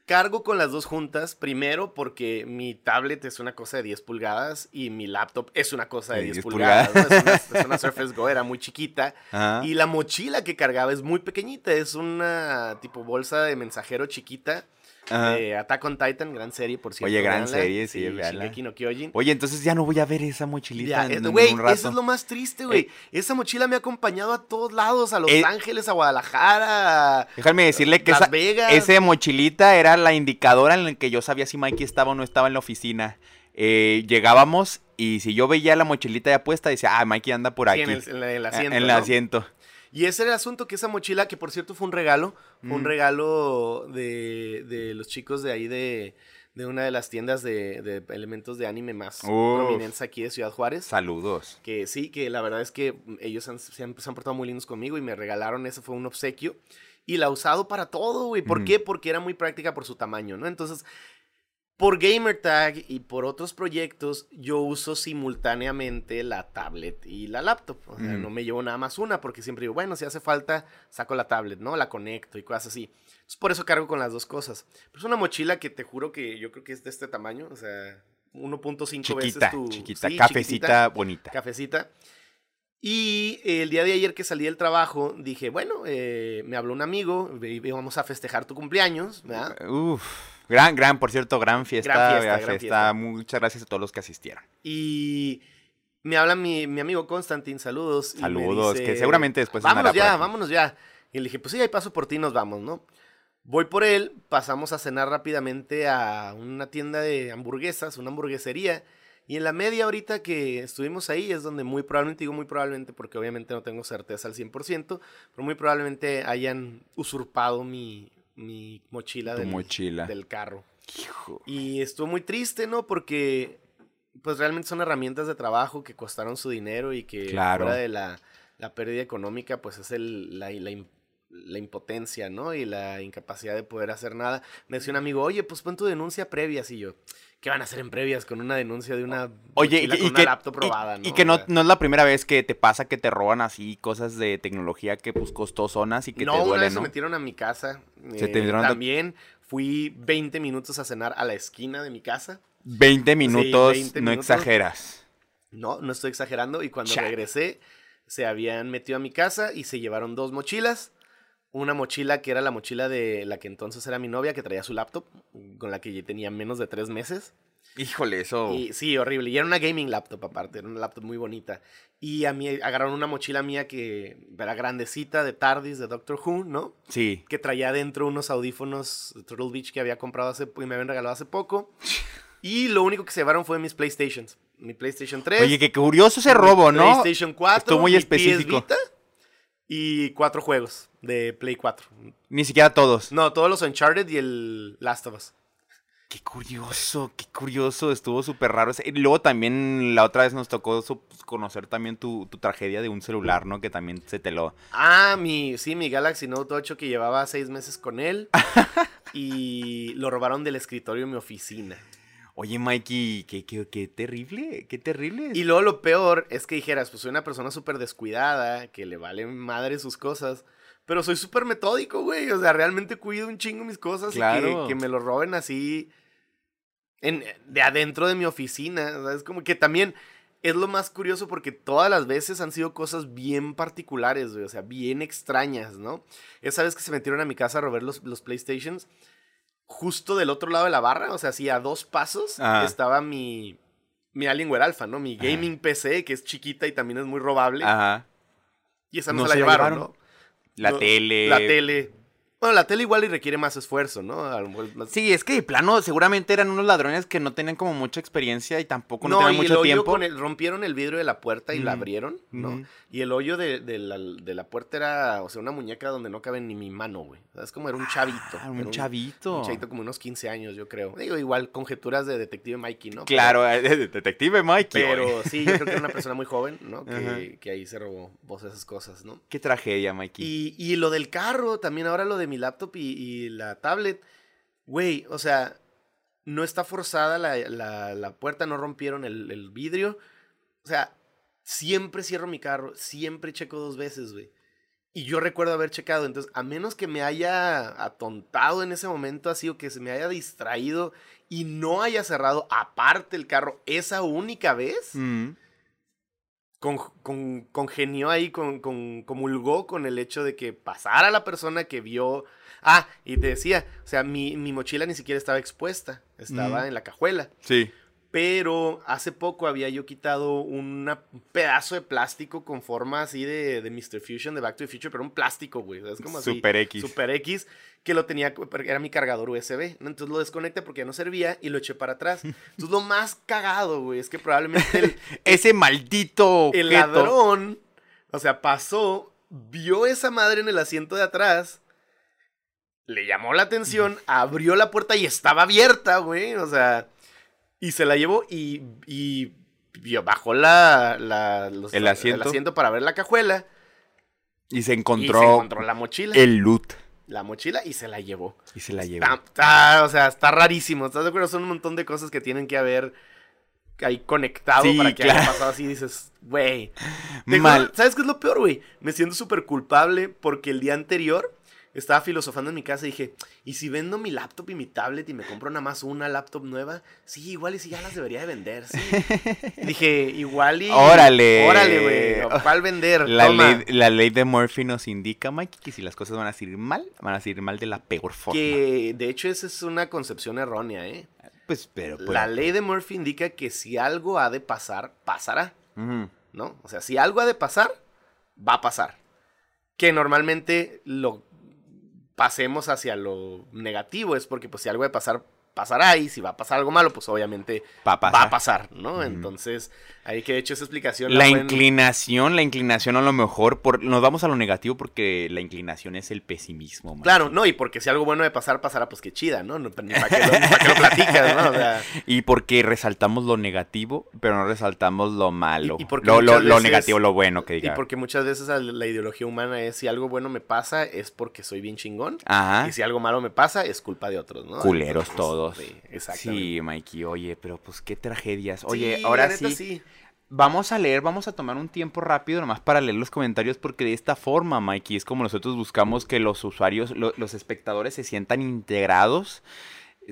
Cargo con las dos juntas, primero porque mi tablet es una cosa de 10 pulgadas y mi laptop es una cosa de 10, pulgadas. Es, una, Surface Go, era muy chiquita. Y la mochila que cargaba es muy pequeñita, es una tipo bolsa de mensajero chiquita eh, Attack on Titan, gran serie, por cierto. Oye, gran serie, sí, no Oye, entonces ya no voy a ver esa mochilita en, Güey, eso es lo más triste, güey. esa mochila me ha acompañado a todos lados, a Los eh, Ángeles, a Guadalajara. Déjame decirle que esa, esa mochilita era la indicadora en la que yo sabía si Mikey estaba o no estaba en la oficina. Eh, llegábamos y si yo veía la mochilita ya puesta, decía, ah, Mikey anda por aquí. en, el, asiento. En el asiento. Y ese era el asunto, que esa mochila, que por cierto fue un regalo, un mm. regalo de, de, los chicos de ahí de, de una de las tiendas de, elementos de anime más prominentes aquí de Ciudad Juárez. Saludos. Que sí, que la verdad es que ellos se, han, portado muy lindos conmigo y me regalaron, ese fue un obsequio. Y la he usado para todo, güey. ¿Por mm. qué? Porque era muy práctica por su tamaño, ¿no? Entonces, por GamerTag y por otros proyectos, yo uso simultáneamente la tablet y la laptop. O sea, no me llevo nada más una porque siempre digo, bueno, si hace falta, saco la tablet, ¿no? La conecto y cosas así. Entonces, por eso cargo con las dos cosas. Pero es una mochila que te juro que yo creo que es de este tamaño, o sea, 1.5 veces tu... Chiquita, cafecita bonita. Cafecita. Y el día de ayer que salí del trabajo, dije, bueno, eh, me habló un amigo, vamos a festejar tu cumpleaños, ¿verdad? Uf. Gran, gran, por cierto, gran fiesta. Gran fiesta, Muchas gracias a todos los que asistieron. Y me habla mi, amigo Constantin, saludos. Saludos, que seguramente después Vámonos ya, vámonos ya. Y le dije, pues sí, ahí paso por ti, nos vamos, ¿no? Voy por él, pasamos a cenar rápidamente a una tienda de hamburguesas, una hamburguesería. Y en la media horita que estuvimos ahí es donde muy probablemente, digo muy probablemente porque obviamente no tengo certeza al 100%, pero muy probablemente hayan usurpado mi, mi mochila, del, mochila. del carro. Hijo. Y estuvo muy triste, ¿no? Porque pues realmente son herramientas de trabajo que costaron su dinero y que Claro. fuera de la, la pérdida económica, pues es el, la, la impotencia, ¿no? Y la incapacidad de poder hacer nada. Me decía un amigo, oye, pues pon tu denuncia previas. Y yo, ¿qué van a hacer en previas con una denuncia de una Oye, y, que- con y una que, laptop y- robada, y ¿no? que no, no es la primera vez que te pasa que te roban así cosas de tecnología que pues costosonas y que no, te una duelen, se ¿no? metieron a mi casa. Se eh, te también fui 20 minutos a cenar a la esquina de mi casa. 20 minutos, 20 no minutos. exageras. No, no estoy exagerando. Y cuando regresé, se habían metido a mi casa y se llevaron dos mochilas. Una mochila que era la mochila de la que entonces era mi novia, que traía su laptop, con la que ya tenía menos de tres meses. Híjole, eso. Y sí, horrible. Y era una gaming laptop aparte, era una laptop muy bonita. Y a mí agarraron una mochila mía que era grandecita, de TARDIS, de Doctor Who, ¿no? Sí. que traía dentro unos audífonos de Turtle Beach que había comprado hace y me habían regalado hace poco. Y lo único que se llevaron fue mis PlayStations. Mi PlayStation 3. Oye, qué curioso ese robo, ¿no? PlayStation 4. Estuvo muy mi específico. PS Vita, y cuatro juegos de Play 4. Ni siquiera todos. No, todos los Uncharted y el Last of Us. Qué curioso, qué curioso. Estuvo súper raro. Y luego también la otra vez nos tocó su- conocer también tu, tu tragedia de un celular, ¿no? Que también se te lo... Ah, mi, sí, mi Galaxy Note 8 que llevaba seis meses con él. y lo robaron del escritorio de mi oficina. Oye, Mikey, qué, qué, qué terrible, qué terrible. Y luego lo peor es que dijeras, pues soy una persona súper descuidada, que le vale madre sus cosas, pero soy súper metódico, güey. O sea, realmente cuido un chingo mis cosas y que, que me lo roben así en, de adentro de mi oficina. O sea, es como que también es lo más curioso porque todas las veces han sido cosas bien particulares, güey. O sea, bien extrañas, ¿no? Esa vez que se metieron a mi casa a robar los, los PlayStations, justo del otro lado de la barra, o sea, así a dos pasos, Ah. estaba mi, mi Alienware Alpha, ¿no? Mi gaming PC, que es chiquita y también es muy robable. Ajá. y esa no, no se la se llevaron, llevaron. ¿no? La No, tele. La tele. Bueno, la tele igual y requiere más esfuerzo, ¿no? Más- Sí, es que de plano seguramente eran unos ladrones que no tenían como mucha experiencia y tampoco no, No, tenían y el mucho hoyo tiempo. con el- rompieron el vidrio de la puerta y la abrieron, ¿no? Y el hoyo de, de la, de la puerta era, o sea, una muñeca donde no cabe ni mi mano, güey. O sea, es como era un chavito. Ah, era un chavito. Un chavito como unos 15 años, yo creo. Digo, igual, conjeturas de detective Mikey, ¿no? Pero- Claro, eh, detective Mikey. Pero, sí, yo creo que era una persona muy joven, ¿no? Que, ahí se robó vos esas cosas, ¿no? Qué tragedia, Mikey. Y, y lo del carro, también ahora lo de mi laptop y, la tablet. Güey, o sea, no está forzada la, la- puerta, no rompieron el, el vidrio. O sea, siempre cierro mi carro, siempre checo dos veces, güey. Y yo recuerdo haber checado, entonces, a menos que me haya atontado en ese momento así o que se me haya distraído y no haya cerrado aparte el carro esa única vez, Mm. Con, con- congenió ahí, con, con- comulgó con el hecho de que pasara la persona que vio. Ah, y te decía, o sea, mi, mi mochila ni siquiera estaba expuesta, estaba Mm. en la cajuela. Sí. Pero hace poco había yo quitado una- un pedazo de plástico con forma así de, de Mr. Fusion de Back to the Future, pero un plástico, güey. Es como así. Super X. Super X, que lo tenía, era mi cargador USB. ¿no? Entonces lo desconecté porque ya no servía y lo eché para atrás. Entonces lo más cagado, güey, es que probablemente el, Ese maldito el objeto. ladrón, o sea, pasó, vio esa madre en el asiento de atrás, le llamó la atención, abrió la puerta y estaba abierta, güey, o sea, y se la llevó y, y vio- bajó la, la- los- El asiento. para ver la cajuela Y se y encontró, se encontró la mochila, el loot. la mochila y se la llevó. Y se la llevó. Está, está- o sea, está rarísimo, ¿estás de acuerdo? Son un montón de cosas que tienen que haber ahí conectado Sí, para que claro. haya pasado así. Dices, güey. Mal. ¿Sabes qué es lo peor, güey? Me siento súper culpable porque el día anterior estaba filosofando en mi casa y dije, ¿y si vendo mi laptop y mi tablet y me compro nada más una laptop nueva? Sí, igual y si ya las debería de vender, sí. dije, igual y... Órale. Órale, güey. ¿Cuál vender? La ley, la ley de Murphy nos indica, Mikey, que si las cosas van a salir mal, van a salir mal de la peor forma. Que de hecho esa es una concepción errónea, ¿eh? Pues, pero... pues, La ley de Murphy indica que si algo ha de pasar, pasará. ¿no? O sea, si algo ha de pasar, va a pasar. Que normalmente lo pasemos hacia lo negativo es porque pues si algo de pasar, pasará y si va a pasar algo malo, pues obviamente Va a va pasar. a pasar, ¿no? Entonces, ahí que he hecho esa explicación. La pueden- inclinación, la inclinación a lo mejor, por, nos vamos a lo negativo porque la inclinación es el pesimismo. Claro, no, y porque si algo bueno de pasar, pasará, pues qué chida, ¿no? No, Ni para qué lo, lo platicas, ¿no? O sea, Y porque resaltamos lo negativo, pero no resaltamos lo malo. Y- y porque lo, lo- lo negativo, lo bueno que y diga. porque muchas veces la ideología humana es si algo bueno me pasa es porque soy bien chingón. Ajá. Y si algo malo me pasa es culpa de otros, ¿no? Culeros Entonces, todos. Sí, Mikey, oye, pero pues qué tragedias. Oye, Sí, ahora sí, Vamos a leer, vamos a tomar un tiempo rápido nomás para leer los comentarios porque de esta forma, Mikey, es como nosotros buscamos que los usuarios, lo- los espectadores se sientan integrados,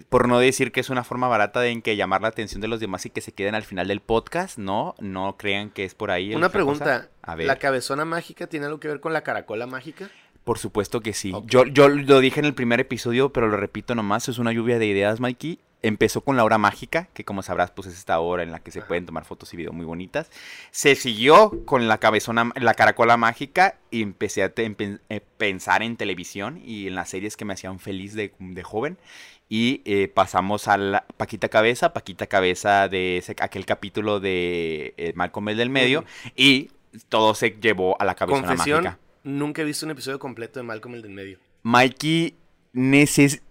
por no decir que es una forma barata de en que llamar la atención de los demás y que se queden al final del podcast, no, no crean que es por ahí. Una pregunta. A ver. ¿La cabezona mágica tiene algo que ver con la caracola mágica? Por supuesto que sí. Yo, yo lo dije en el primer episodio, pero lo repito nomás, es una lluvia de ideas, Mikey. Empezó con la hora mágica, que como sabrás, pues es esta hora en la que se pueden tomar fotos y videos muy bonitas. Se siguió con la cabezona, la caracola mágica y empecé a empe- eh, pensar en televisión y en las series que me hacían feliz de, de joven. Y eh, pasamos a la Paquita Cabeza, Paquita Cabeza de ese- aquel capítulo de eh, Malcolm el del medio. Y todo se llevó a la cabezona Confesión, mágica. Nunca he visto un episodio completo de Malcolm el del medio. Mikey neces...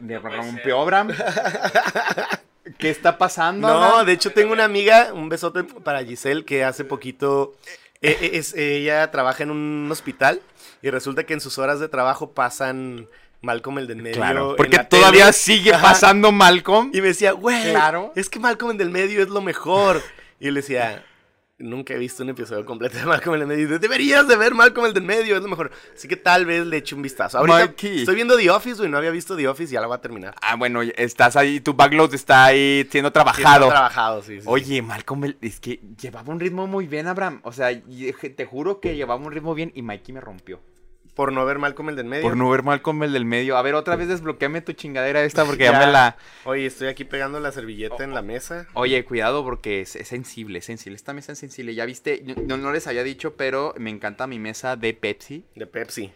Me rompió, Abraham. ¿Qué está pasando? No, Abraham? de hecho tengo una amiga, un besote para Giselle, que hace poquito, eh, eh, es, ella trabaja en un hospital y resulta que en sus horas de trabajo pasan Malcolm el del medio. Claro, porque todavía tele. sigue Ajá. pasando Malcolm. Y me decía, güey, Claro. es que Malcolm el del medio es lo mejor. Y yo le decía, nunca he visto un episodio completo de Malcolm el del medio. Deberías de ver Malcolm el del medio, es lo mejor. Así que tal vez le eche un vistazo. Ahorita Mikey. estoy viendo The Office, güey, no había visto The Office y ya la voy a terminar. Ah, bueno, estás ahí, tu backlog está ahí siendo trabajado. está trabajado, sí, sí, sí. Oye, Malcolm, el- es que llevaba un ritmo muy bien, Abraham. O sea, te juro que llevaba un ritmo bien y Mikey me rompió. Por no ver Malcolm el del medio. Por no ver Malcolm el del medio. A ver, otra vez desbloqueame tu chingadera esta porque ya, Ya. me la... Oye, estoy aquí pegando la servilleta en la mesa. Oye, cuidado porque es, es sensible, es sensible. Esta mesa es sensible. Ya viste, no, no les había dicho, pero me encanta mi mesa de Pepsi. De Pepsi.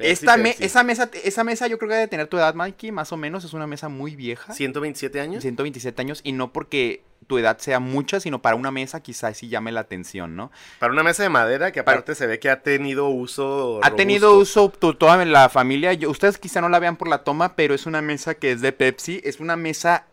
Esta me- esa, mesa, esa mesa yo creo que debe tener tu edad, Mikey, más o menos. Es una mesa muy vieja. 127 años. 127 años. Y no porque tu edad sea mucha, sino para una mesa quizás sí llame la atención, ¿no? Para una mesa de madera que aparte se ve que ha tenido uso. Ha tenido uso tu- toda la familia. Yo- ustedes quizá no la vean por la toma, pero es una mesa que es de Pepsi. Es una mesa...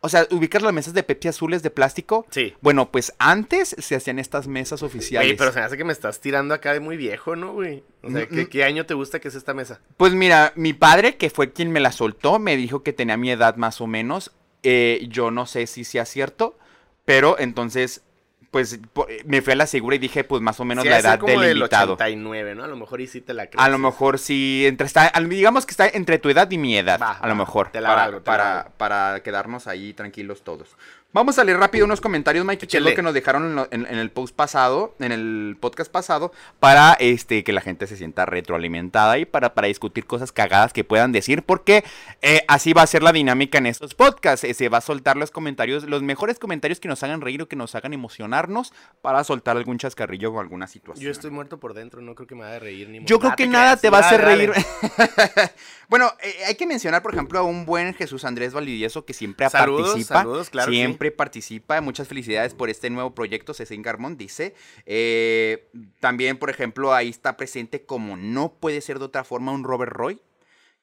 O sea, ubicas las mesas de Pepsi azules de plástico. Sí. Bueno, pues antes se hacían estas mesas oficiales. Oye, pero se me hace que me estás tirando acá de muy viejo, ¿no, güey? O sea, Mm, ¿qué, mm. qué año te gusta que es esta mesa? Pues mira, mi padre, que fue quien me la soltó, me dijo que tenía mi edad más o menos. Eh, yo no sé si sea cierto, pero entonces, pues po- me fui a la segura y dije, pues más o menos Sí, la edad como del invitado. 89, ¿no? A lo mejor y sí te la crees. A lo mejor sí, entre está, digamos que está entre tu edad y mi edad, Va, a lo mejor, te la para, valgo, te la para, valgo. para quedarnos ahí tranquilos todos. Vamos a leer rápido unos comentarios, Mike, que es lo Échale. que nos dejaron en, lo- en- en el post pasado, en el podcast pasado, para este que la gente se sienta retroalimentada y para, para discutir cosas cagadas que puedan decir, porque eh, así va a ser la dinámica en estos podcasts. eh, se va a soltar los comentarios, los mejores comentarios que nos hagan reír o que nos hagan emocionarnos para soltar algún chascarrillo o alguna situación. Yo estoy muerto por dentro, no creo que me haga reír ni Yo creo Ah, que te nada creas, te va a hacer reír. bueno, eh, hay que mencionar, por ejemplo, a un buen Jesús Andrés Validieso que siempre Saludos, participa. saludos, claro. Siempre participa. Muchas felicidades por este nuevo proyecto, Cecín Garmón dice. Eh, también, por ejemplo, ahí está presente, como no puede ser de otra forma, un Robert Roy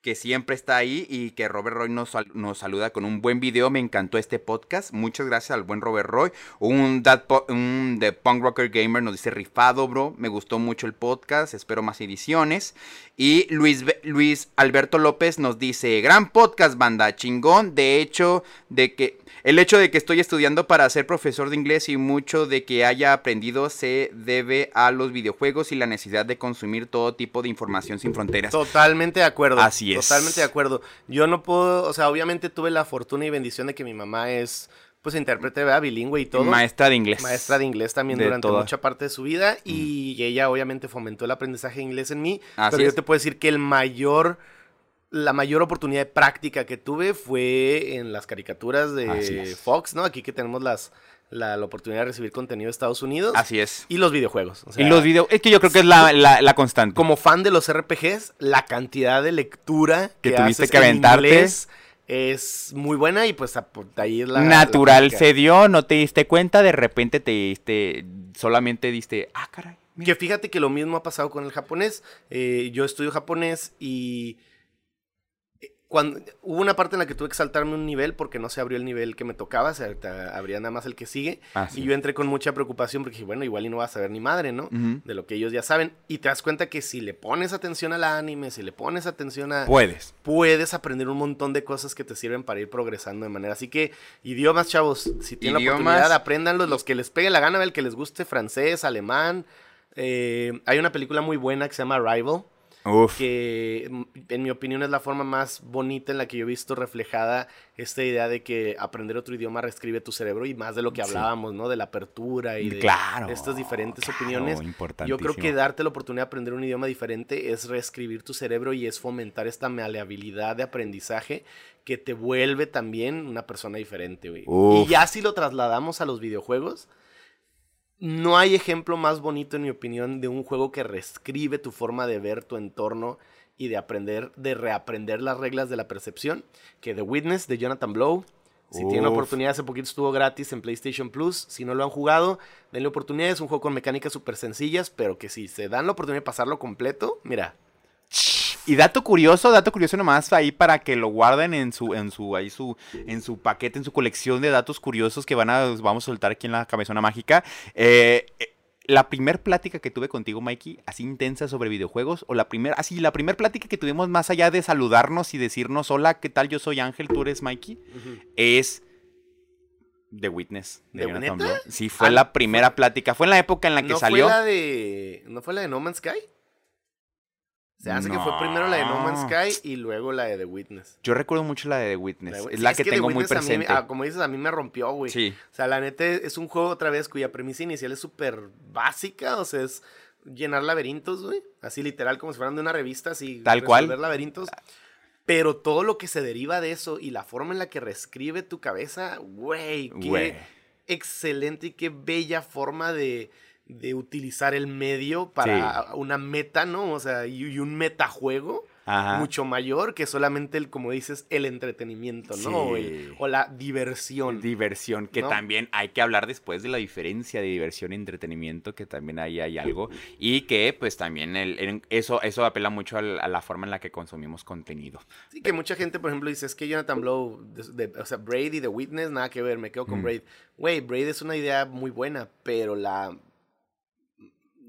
que siempre está ahí y que Robert Roy nos, nos saluda con un buen video. Me encantó este podcast. Muchas gracias al buen Robert Roy. Un, un The Punk Rocker Gamer nos dice rifado, bro. Me gustó mucho el podcast. Espero más ediciones. Y Luis, Luis Alberto López nos dice, gran podcast, banda, chingón. De hecho, de que el hecho de que estoy estudiando para ser profesor de inglés y mucho de que haya aprendido se debe a los videojuegos y la necesidad de consumir todo tipo de información sin fronteras. Totalmente de acuerdo. Así es. Totalmente de acuerdo. Yo no puedo, o sea, obviamente tuve la fortuna y bendición de que mi mamá es, pues, intérprete, ¿verdad? Bilingüe y todo. Maestra de inglés. Maestra de inglés también De durante toda. mucha parte de su vida y ella obviamente fomentó el aprendizaje de inglés en mí. Así pero yo es. te puedo decir que el mayor, la mayor oportunidad de práctica que tuve fue en las caricaturas de. Fox, ¿no? Aquí que tenemos las, la, la oportunidad de recibir contenido de Estados Unidos. Así es. Y los videojuegos. o y sea, los videos, es que yo creo que es la, la, la constante. como fan de los RPGs, la cantidad de lectura Que que, tuviste haces que en aventarte. es muy buena y pues ahí es la... Natural se dio, no te diste cuenta, de repente te diste, solamente diste, ah, caray. mira". Que fíjate que lo mismo ha pasado con el japonés. Eh, yo estudio japonés y cuando hubo una parte en la que tuve que saltarme un nivel porque no se abrió el nivel que me tocaba, se abría nada más el que sigue. Ah, sí. Y yo entré con mucha preocupación porque dije, bueno, igual y no vas a saber ni madre, ¿no? De lo que ellos ya saben. Y te das cuenta que si le pones atención al anime, si le pones atención a... Puedes. puedes aprender un montón de cosas que te sirven para ir progresando de manera. Así que, idiomas, chavos, si tienen Idiomas. la oportunidad, apréndanlos. Los que les pegue la gana, el que les guste francés, alemán. Eh, hay una película muy buena que se llama Rival, Uf. que mm, en mi opinión es la forma más bonita en la que yo he visto reflejada esta idea de que aprender otro idioma reescribe tu cerebro y más de lo que Sí. hablábamos, ¿no? De la apertura y de Claro, estas diferentes claro, opiniones. Yo creo que darte la oportunidad de aprender un idioma diferente es reescribir tu cerebro y es fomentar esta maleabilidad de aprendizaje que te vuelve también una persona diferente, güey. Y ya si lo trasladamos a los videojuegos, no hay ejemplo más bonito, en mi opinión, de un juego que reescribe tu forma de ver tu entorno y de aprender, de reaprender las reglas de la percepción, que The Witness de Jonathan Blow. Si tienen oportunidad, hace poquito estuvo gratis en PlayStation Plus. Si no lo han jugado, denle oportunidad. Es un juego con mecánicas súper sencillas, pero que si se dan la oportunidad de pasarlo completo, mira, Y dato curioso, dato curioso nomás ahí para que lo guarden en su, en su, ahí su, en su paquete, en su colección de datos curiosos que van a, vamos a soltar aquí en la cabezona mágica. Eh, eh, la primer plática que tuve contigo, Mikey, así intensa sobre videojuegos, o la primera, así, la primer plática que tuvimos más allá de saludarnos y decirnos, hola, ¿qué tal? Yo soy Ángel, tú eres Mikey, es The Witness de. Sí, fue Ah, la primera plática, fue en la época en la que ¿No salió. fue la de. ¿No fue la de No Man's Sky? Se hace que fue primero la de No Man's. Sky y luego la de The Witness. Yo recuerdo mucho la de The Witness, La de- es sí, la que, tengo muy Witness a mí presente. ah, como dices, a mí me rompió, güey. Sí. O sea, la neta es un juego otra vez cuya premisa inicial es súper básica, o sea, es llenar laberintos, güey. Así literal, como si fueran de una revista, así. Tal cual. laberintos. Pero todo lo que se deriva de eso y la forma en la que reescribe tu cabeza, güey, qué Güey. excelente y qué bella forma de, de utilizar el medio para una meta, ¿no? O sea, y, y un metajuego Ajá. mucho mayor que solamente el, como dices, el entretenimiento, ¿no? O, el- Sí. o la diversión. Diversión, que ¿no? también hay que hablar después de la diferencia de diversión y entretenimiento, que también ahí hay algo. Y que pues también el, el- eso, eso apela mucho a la forma en la que consumimos contenido. Sí, que mucha gente, por ejemplo, dice, es que Jonathan Blow, de- de- o sea, Braid y The Witness, nada que ver, me quedo con Mm. Braid. Güey, Braid es una idea muy buena, pero la...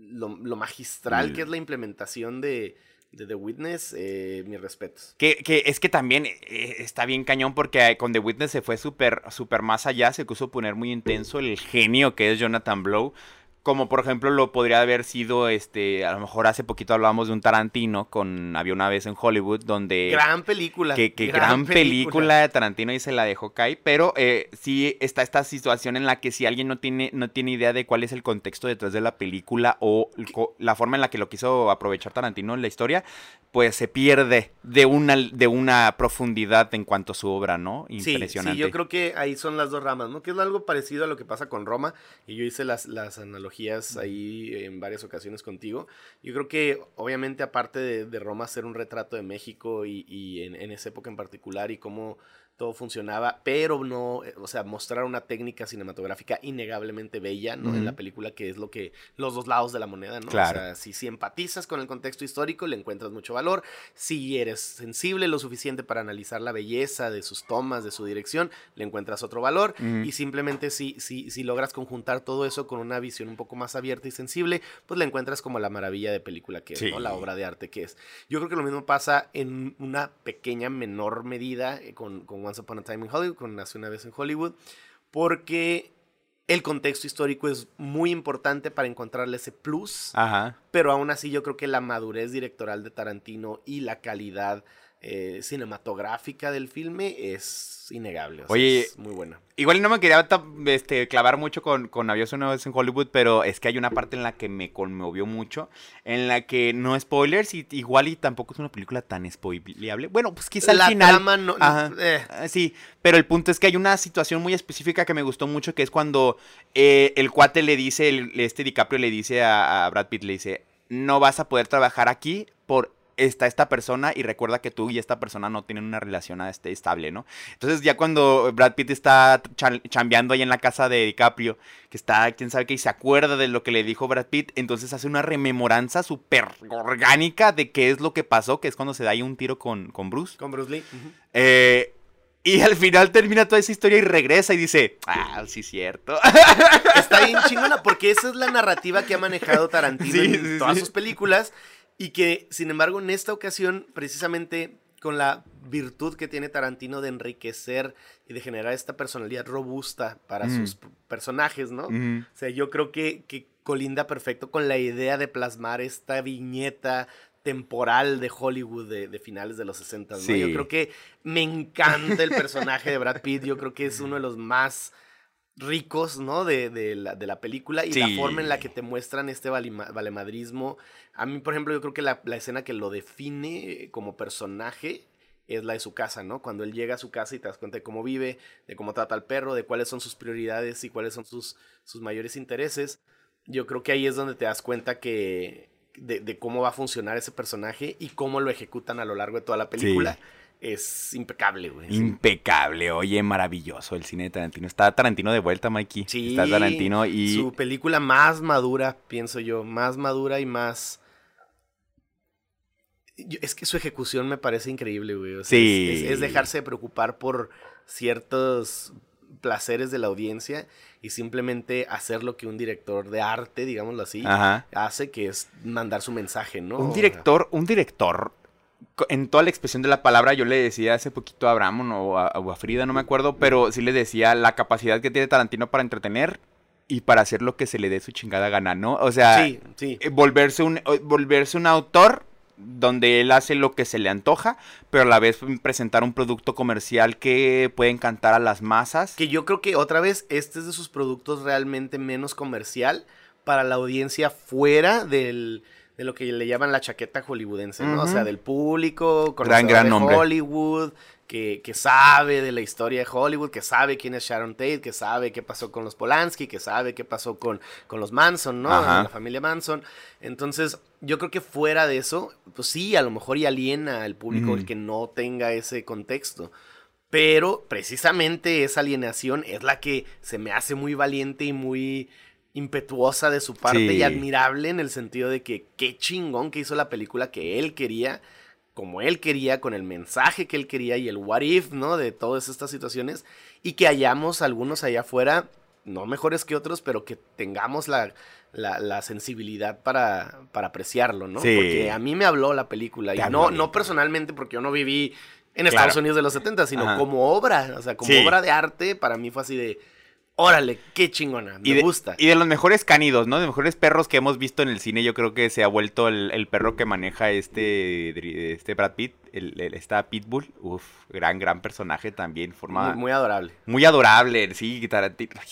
Lo, lo magistral que es la implementación de, de The Witness, eh, mis respetos. Que, que es que también eh, está bien cañón porque con The Witness se fue súper súper más allá, se quiso poner muy intenso el genio que es Jonathan Blow. Como por ejemplo lo podría haber sido, este, a lo mejor hace poquito hablábamos de un Tarantino con Había una vez en Hollywood, donde... Gran película. Que, que gran, película. de Tarantino y se la dejó caer, pero eh, sí está esta situación en la que si alguien no tiene, no tiene idea de cuál es el contexto detrás de la película o la forma en la que lo quiso aprovechar Tarantino en la historia, pues se pierde de una, de una profundidad en cuanto a su obra, ¿no? Sí, Impresionante. Sí, yo creo que ahí son las dos ramas, ¿no? Que es algo parecido a lo que pasa con Roma, y yo hice las, las analogías ahí en varias ocasiones contigo. Yo creo que, obviamente, aparte de, de Roma ser un retrato de México y, y en, en esa época en particular y cómo todo funcionaba, pero no, eh, o sea, mostrar una técnica cinematográfica innegablemente bella, ¿no? En la película que es lo que, los dos lados de la moneda, ¿no? Claro. O sea, si, si empatizas con el contexto histórico, le encuentras mucho valor. Si eres sensible lo suficiente para analizar la belleza de sus tomas, de su dirección, le encuentras otro valor. Y simplemente si, si, si logras conjuntar todo eso con una visión un poco más abierta y sensible, pues le encuentras como la maravilla de película que es, Sí. ¿no? La obra de arte que es. Yo creo que lo mismo pasa en una pequeña, menor medida eh, con, con Once Upon a Time in Hollywood, con Nace una vez en Hollywood, porque el contexto histórico es muy importante para encontrarle ese plus. Ajá. Pero aún así yo creo que la madurez directoral de Tarantino y la calidad eh, cinematográfica del filme es innegable. o sea, Oye, es muy buena. Igual no me quería este, clavar mucho con, con Había una vez en Hollywood, pero es que hay una parte en la que me conmovió mucho, en la que no spoilers y igual y tampoco es una película tan spoileable. Bueno, pues quizá al La final. trama no- Ajá. eh. Ah, Sí, pero el punto es que hay una situación muy específica que me gustó mucho, que es cuando eh, el cuate le dice, el- este DiCaprio le dice a, a Brad Pitt, le dice, no vas a poder trabajar aquí por esta, esta persona y recuerda que tú y esta persona no tienen una relación este, estable, ¿no? Entonces ya cuando Brad Pitt está cha- chambeando ahí en la casa de DiCaprio, que está, quién sabe qué, y se acuerda de lo que le dijo Brad Pitt, entonces hace una rememoranza súper orgánica de qué es lo que pasó, que es cuando se da ahí un tiro con, con Bruce. Con Bruce Lee. Eh, y al final termina toda esa historia y regresa y dice, ah, sí, cierto. Está bien chingona porque esa es la narrativa que ha manejado Tarantino Sí, en sí, todas sí. sus películas y que, sin embargo, en esta ocasión, precisamente con la virtud que tiene Tarantino de enriquecer y de generar esta personalidad robusta para Mm. sus personajes, ¿no? O sea, yo creo que, que colinda perfecto con la idea de plasmar esta viñeta temporal de Hollywood de, de finales de los 60. ¿no? Sí. Yo creo que me encanta el personaje de Brad Pitt. Yo creo que es uno de los más ricos, ¿no? De, de la, de la película y la forma en la que te muestran este valemadrismo. A mí, por ejemplo, yo creo que la, la escena que lo define como personaje es la de su casa, ¿no? Cuando él llega a su casa y te das cuenta de cómo vive, de cómo trata al perro, de cuáles son sus prioridades y cuáles son sus, sus mayores intereses. Yo creo que ahí es donde te das cuenta que de, de cómo va a funcionar ese personaje y cómo lo ejecutan a lo largo de toda la película. Es impecable, güey. Impecable, oye, maravilloso el cine de Tarantino. Está Tarantino de vuelta, Mikey. Sí, Está Tarantino y... Su película más madura, pienso yo. Más madura y más. Es que su ejecución me parece increíble, güey. o sea, Sí. Es, es- es dejarse de preocupar por ciertos placeres de la audiencia y simplemente hacer lo que un director de arte, digámoslo así, Ajá. hace, que es mandar su mensaje, ¿no? Un director, un director, en toda la expresión de la palabra, yo le decía hace poquito a Abraham o a, o a Frida, no me acuerdo, pero sí le decía la capacidad que tiene Tarantino para entretener y para hacer lo que se le dé su chingada gana, ¿no? O sea, sí, sí. eh, volverse un, eh, volverse un autor donde él hace lo que se le antoja, pero a la vez presentar un producto comercial que puede encantar a las masas. Que yo creo que otra vez este es de sus productos realmente menos comercial para la audiencia fuera del, de lo que le llaman la chaqueta hollywoodense, ¿no? O sea, del público, Gran, gran de nombre. Hollywood, que, que sabe de la historia de Hollywood, que sabe quién es Sharon Tate, que sabe qué pasó con los Polanski, que sabe qué pasó con, con los Manson, ¿no? Ajá. La familia Manson. Entonces, yo creo que fuera de eso, pues sí, a lo mejor y aliena al público Ujú. el que no tenga ese contexto. Pero precisamente esa alienación es la que se me hace muy valiente y muy impetuosa de su parte Sí. y admirable en el sentido de que qué chingón que hizo la película que él quería, como él quería, con el mensaje que él quería y el what if, ¿no? De todas estas situaciones y que hayamos algunos allá afuera, no mejores que otros, pero que tengamos la, la, la sensibilidad para, para apreciarlo, ¿no? Sí. Porque a mí me habló la película y no, no personalmente porque yo no viví en Claro. Estados Unidos de los 70, sino Ajá. como obra, o sea, como Sí. obra de arte, para mí fue así de, órale, qué chingona, me y de, gusta. Y de los mejores cánidos, ¿no? De mejores perros que hemos visto en el cine, yo creo que se ha vuelto el, el perro que maneja este, este Brad Pitt, el, el- esta Pitbull. Uf, gran, gran personaje también. Forma muy, muy, muy adorable. adorable, sí.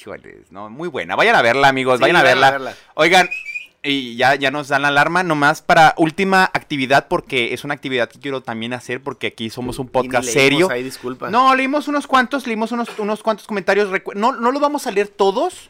Híjoles, no, muy buena. Vayan a verla, amigos, Sí, vayan a vayan verla. a verla. Oigan, y ya, ya nos dan la alarma, nomás para última actividad, porque es una actividad que quiero también hacer, porque aquí somos un podcast serio. Ahí, disculpa. No, leímos unos cuantos, leímos unos, unos cuantos comentarios. No, no los vamos a leer todos,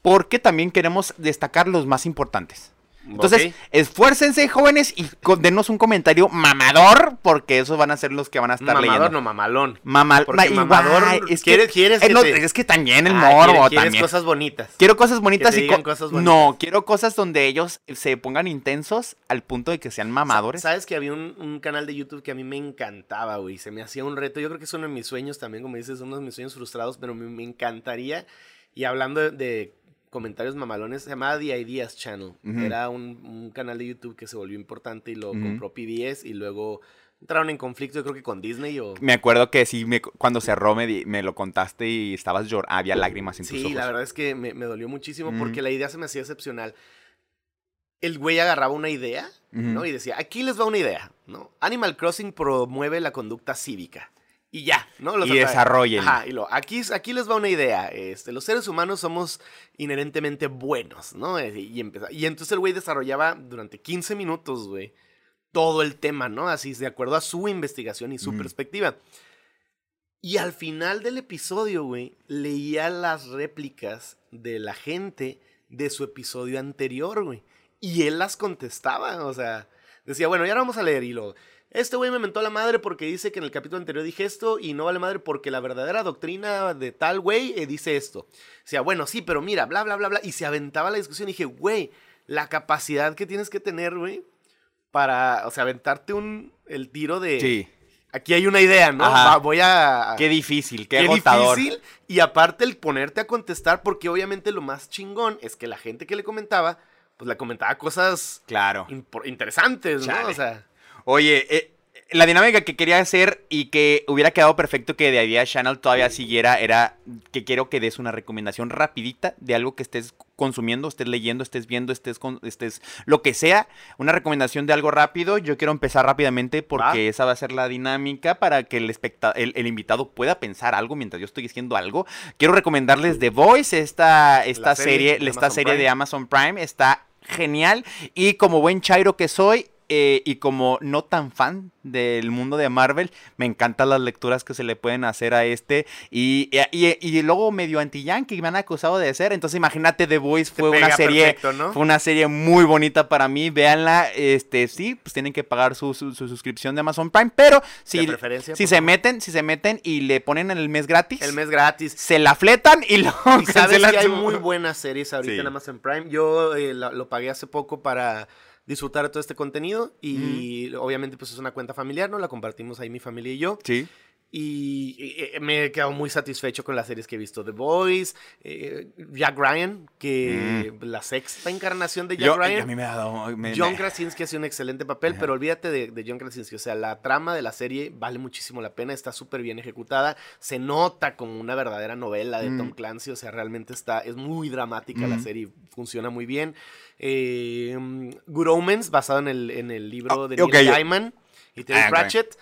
porque también queremos destacar los más importantes. Entonces, esfuércense, jóvenes, y denos un comentario mamador, porque esos van a ser los que van a estar mamador, leyendo. no mamalón. Mamal, Porque ma- igual, mamador, es quieres- que, quieres es, que lo- te- es que también el Ah, morbo quieres- quieres también. cosas bonitas. Quiero cosas bonitas te y digan co- cosas No, bonitas. quiero cosas donde ellos se pongan intensos al punto de que sean mamadores. Sabes que había un, un canal de YouTube que a mí me encantaba, güey. Se me hacía un reto. Yo creo que es uno de mis sueños también, como dices, uno de mis sueños frustrados, pero me, me encantaría. Y hablando de, de comentarios mamalones, se llamaba The Ideas Channel. Era un, un canal de YouTube que se volvió importante y lo compró PBS y luego entraron en conflicto, yo creo que con Disney o... Me acuerdo que sí, me- cuando cerró me, me lo contaste y estabas llorando, había lágrimas en tus Sí, ojos. la verdad es que me, me dolió muchísimo porque la idea se me hacía excepcional. el güey agarraba una idea, ¿no? Y decía, aquí les va una idea, ¿no? Animal Crossing promueve la conducta cívica. Y ya, ¿no? y desarrollen. Ajá, y lo, aquí, aquí les va una idea. Este, los seres humanos somos inherentemente buenos, ¿no? Y, y entonces el güey desarrollaba durante 15 minutos, güey, todo el tema, ¿no? Así, de acuerdo a su investigación y su perspectiva. Y al final del episodio, güey, leía las réplicas de la gente de su episodio anterior, güey. Y él las contestaba, o sea, decía, bueno, ya vamos a leer y lo... Este güey me mentó a la madre porque dice que en el capítulo anterior dije esto y no vale madre porque la verdadera doctrina de tal güey eh, dice esto. Decía, bueno, sí, pero mira, bla, bla, bla, bla. Y se aventaba la discusión y dije, güey, la capacidad que tienes que tener, güey, para, o sea, aventarte un, el tiro de... Sí. Aquí hay una idea, ¿no? voy a... Qué difícil, qué, qué difícil. Y aparte el ponerte a contestar porque obviamente lo más chingón es que la gente que le comentaba pues le comentaba cosas claro. interesantes, ¿no? O sea. Oye, eh, la dinámica que quería hacer y que hubiera quedado perfecto que de Idea Channel todavía siguiera era que quiero que des una recomendación rapidita de algo que estés consumiendo, estés leyendo, estés viendo, estés, con, estés lo que sea, una recomendación de algo rápido. Yo quiero empezar rápidamente porque esa va a ser la dinámica para que el, el, invitado pueda pensar algo mientras yo estoy diciendo algo. Quiero recomendarles The Voice, esta, esta serie, esta serie de Amazon Prime está genial. Y como buen chairo que soy, eh, y como no tan fan del mundo de Marvel, me encantan las lecturas que se le pueden hacer a este. Y, y, luego medio anti-yankee me han acusado de ser. Entonces imagínate, The Voice fue una serie. Fue una serie muy bonita para mí. Véanla. Este, sí, pues tienen que pagar su, suscripción de Amazon Prime. Pero si, si se meten, si se meten y le ponen el mes gratis. El mes gratis. Se la fletan y lo y sabes que hay muy buenas series ahorita en Amazon Prime. Yo eh, lo pagué hace poco para disfrutar de todo este contenido y obviamente pues es una cuenta familiar, ¿no? La compartimos ahí mi familia y yo. Sí. Y, me he quedado muy satisfecho con las series que he visto. The Boys, eh, Jack Ryan, que mm. la sexta encarnación de Jack Ryan. A mí me ha dado... John Krasinski hace un excelente papel, pero olvídate de, de, John Krasinski. O sea, la trama de la serie vale muchísimo la pena, está súper bien ejecutada. Se nota como una verdadera novela de Tom mm. Clancy. O sea, realmente está... Es muy dramática la mm. serie, funciona muy bien. Eh, Good Omens, basado en el, en el libro ah, de Neil Gaiman y Terry ah, Pratchett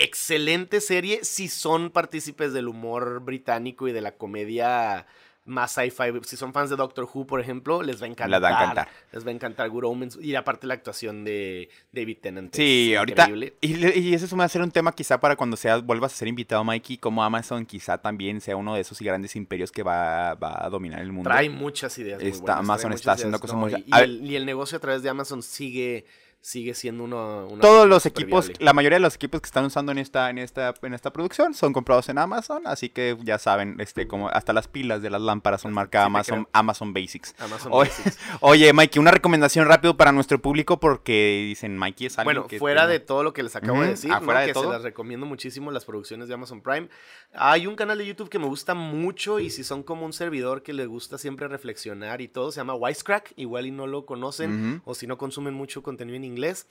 excelente serie si son partícipes del humor británico y de la comedia más sci-fi. Si son fans de Doctor Who, por ejemplo, les va a encantar. Les va a encantar. Les va a encantar Good Omens. Y aparte la actuación de David Tennant. Sí, ahorita. Y, eso va a ser un tema quizá para cuando seas, vuelvas a ser invitado, Mikey, como Amazon quizá también sea uno de esos grandes imperios que va, a dominar el mundo. Trae muchas ideas. Está, Amazon está haciendo cosas muy... y el negocio a través de Amazon sigue sigue siendo uno... Todos los equipos, la mayoría de los equipos que están usando en esta, en esta, en esta producción son comprados en Amazon, así que ya saben, este, como hasta las pilas de las lámparas son marcadas Amazon, Amazon Basics. oye, Mikey, una recomendación rápido para nuestro público porque dicen Mikey es algo bueno, fuera de todo lo que les acabo de decir, que se las recomiendo muchísimo las producciones de Amazon Prime. Hay un canal de YouTube que me gusta mucho y si son como un servidor que le gusta siempre reflexionar y todo, se llama Wisecrack, igual y no lo conocen o si no consumen mucho contenido en inglés.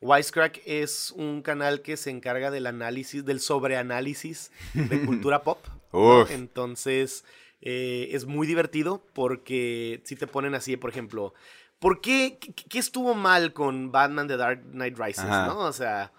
Wisecrack es un canal que se encarga del análisis, del sobreanálisis de cultura pop. Entonces, eh, es muy divertido porque si te ponen así, por ejemplo, ¿por qué, qué, estuvo mal con Batman The Dark Knight Rises? ¿no? O sea,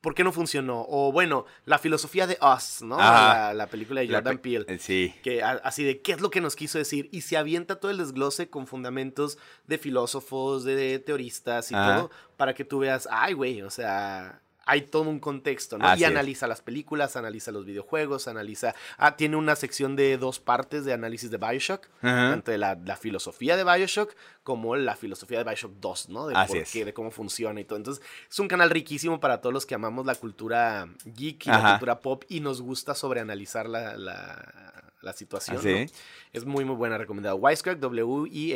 ¿por qué no funcionó? O bueno, la filosofía de Us, ¿no? La, película de Jordan Peele. Eh, sí. Que así de qué es lo que nos quiso decir. Y se avienta todo el desglose con fundamentos de filósofos, de teoristas y todo, para que tú veas, ay, güey, o sea, hay todo un contexto, ¿no? y analiza las películas, analiza los videojuegos, analiza... Ah, tiene una sección de dos partes de análisis de Bioshock, tanto de la, filosofía de Bioshock como la filosofía de Bioshock 2, ¿no? De por qué, de cómo funciona y todo. Entonces, es un canal riquísimo para todos los que amamos la cultura geek y la cultura pop y nos gusta sobreanalizar la, la, situación, ¿no? Es muy, muy buena recomendada. Wisecrack, W-I-S-S-R-A-C-K.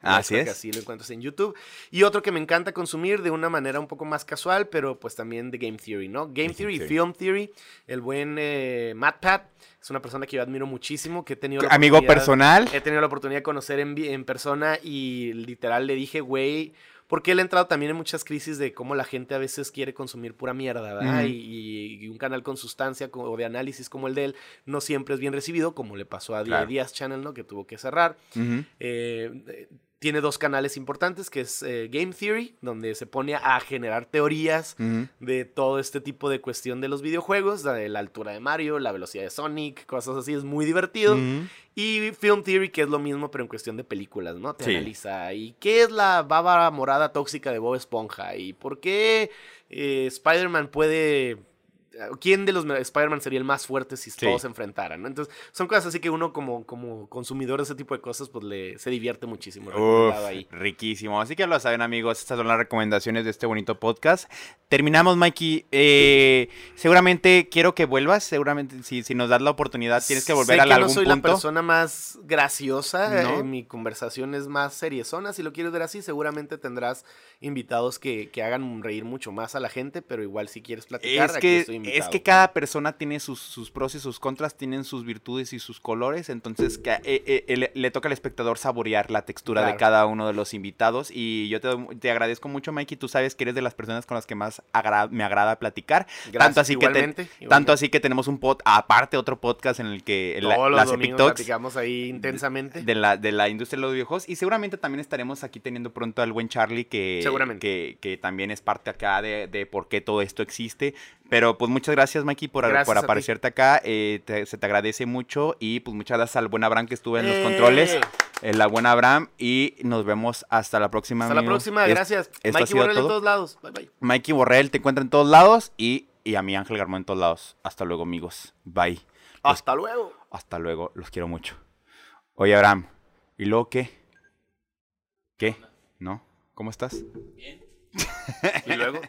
Así es. Así lo encuentras en YouTube. Y otro que me encanta consumir de una manera un poco más casual, pero pues también de Game Theory, ¿no? Game Theory y Film Theory. El buen eh, Matt Pat es una persona que yo admiro muchísimo, que he tenido la Amigo personal. He tenido la oportunidad de conocer en, en persona y literal le dije, güey, porque él ha entrado también en muchas crisis de cómo la gente a veces quiere consumir pura mierda, ¿verdad? y, un canal con sustancia o de análisis como el de él no siempre es bien recibido, como le pasó a claro. Díaz Channel, ¿no? Que tuvo que cerrar. eh, tiene dos canales importantes, que es eh, Game Theory, donde se pone a generar teorías de todo este tipo de cuestión de los videojuegos, de la altura de Mario, la velocidad de Sonic, cosas así, es muy divertido. Y Film Theory, que es lo mismo, pero en cuestión de películas, ¿no? Te Sí. analiza. ¿Y qué es la baba morada tóxica de Bob Esponja? ¿Y por qué eh, Spider-Man puede... ¿Quién de los Spider-Man sería el más fuerte si Sí. todos se enfrentaran? ¿no? Entonces, son cosas así que uno como, como consumidor de ese tipo de cosas, pues le, se divierte muchísimo. Uf, ahí. riquísimo. Así que lo saben, amigos. Estas son las recomendaciones de este bonito podcast. Terminamos, Mikey. Eh, seguramente quiero que vuelvas. Seguramente, si, si nos das la oportunidad, tienes que volver sé a que algún no soy punto. la persona más graciosa, ¿No? eh, mi conversación es más seriezona, si lo quieres ver así, seguramente tendrás invitados que, que hagan reír mucho más a la gente, pero igual si quieres platicar, Es aquí que, es que cada persona tiene sus, sus pros y sus contras, tienen sus virtudes y sus colores, entonces que, eh, eh, eh, le, le toca al espectador saborear la textura de cada uno de los invitados y yo te, te agradezco mucho, Mikey, tú sabes que eres de las personas con las que más agra- me agrada platicar, Gracias, tanto así que te- tanto así que tenemos un pod, aparte otro podcast en el que la- Todos los las domingos Talks platicamos ahí intensamente. de la, de la industria de los videojuegos y seguramente también estaremos aquí teniendo pronto al buen Charlie que, Seguramente. que, que también es parte acá de, de por qué todo esto existe. Pero pues muchas gracias Mikey por, Gracias por ti. aparecerte acá, eh, te- se te agradece mucho y pues muchas gracias al buen Abraham que estuvo en los ¡Eh! controles, el la buena Abraham y nos vemos hasta la próxima. Hasta la próxima, Es- gracias. Mikey Borrell en todo. todos lados. Bye bye. Mikey Borrell te encuentra en todos lados y, y a mí Ángel Garmón en todos lados. Hasta luego amigos, bye. Los- Hasta luego. hasta luego, los quiero mucho. Oye, Abraham, ¿y luego qué? ¿Qué? ¿No? ¿Cómo estás? Y luego.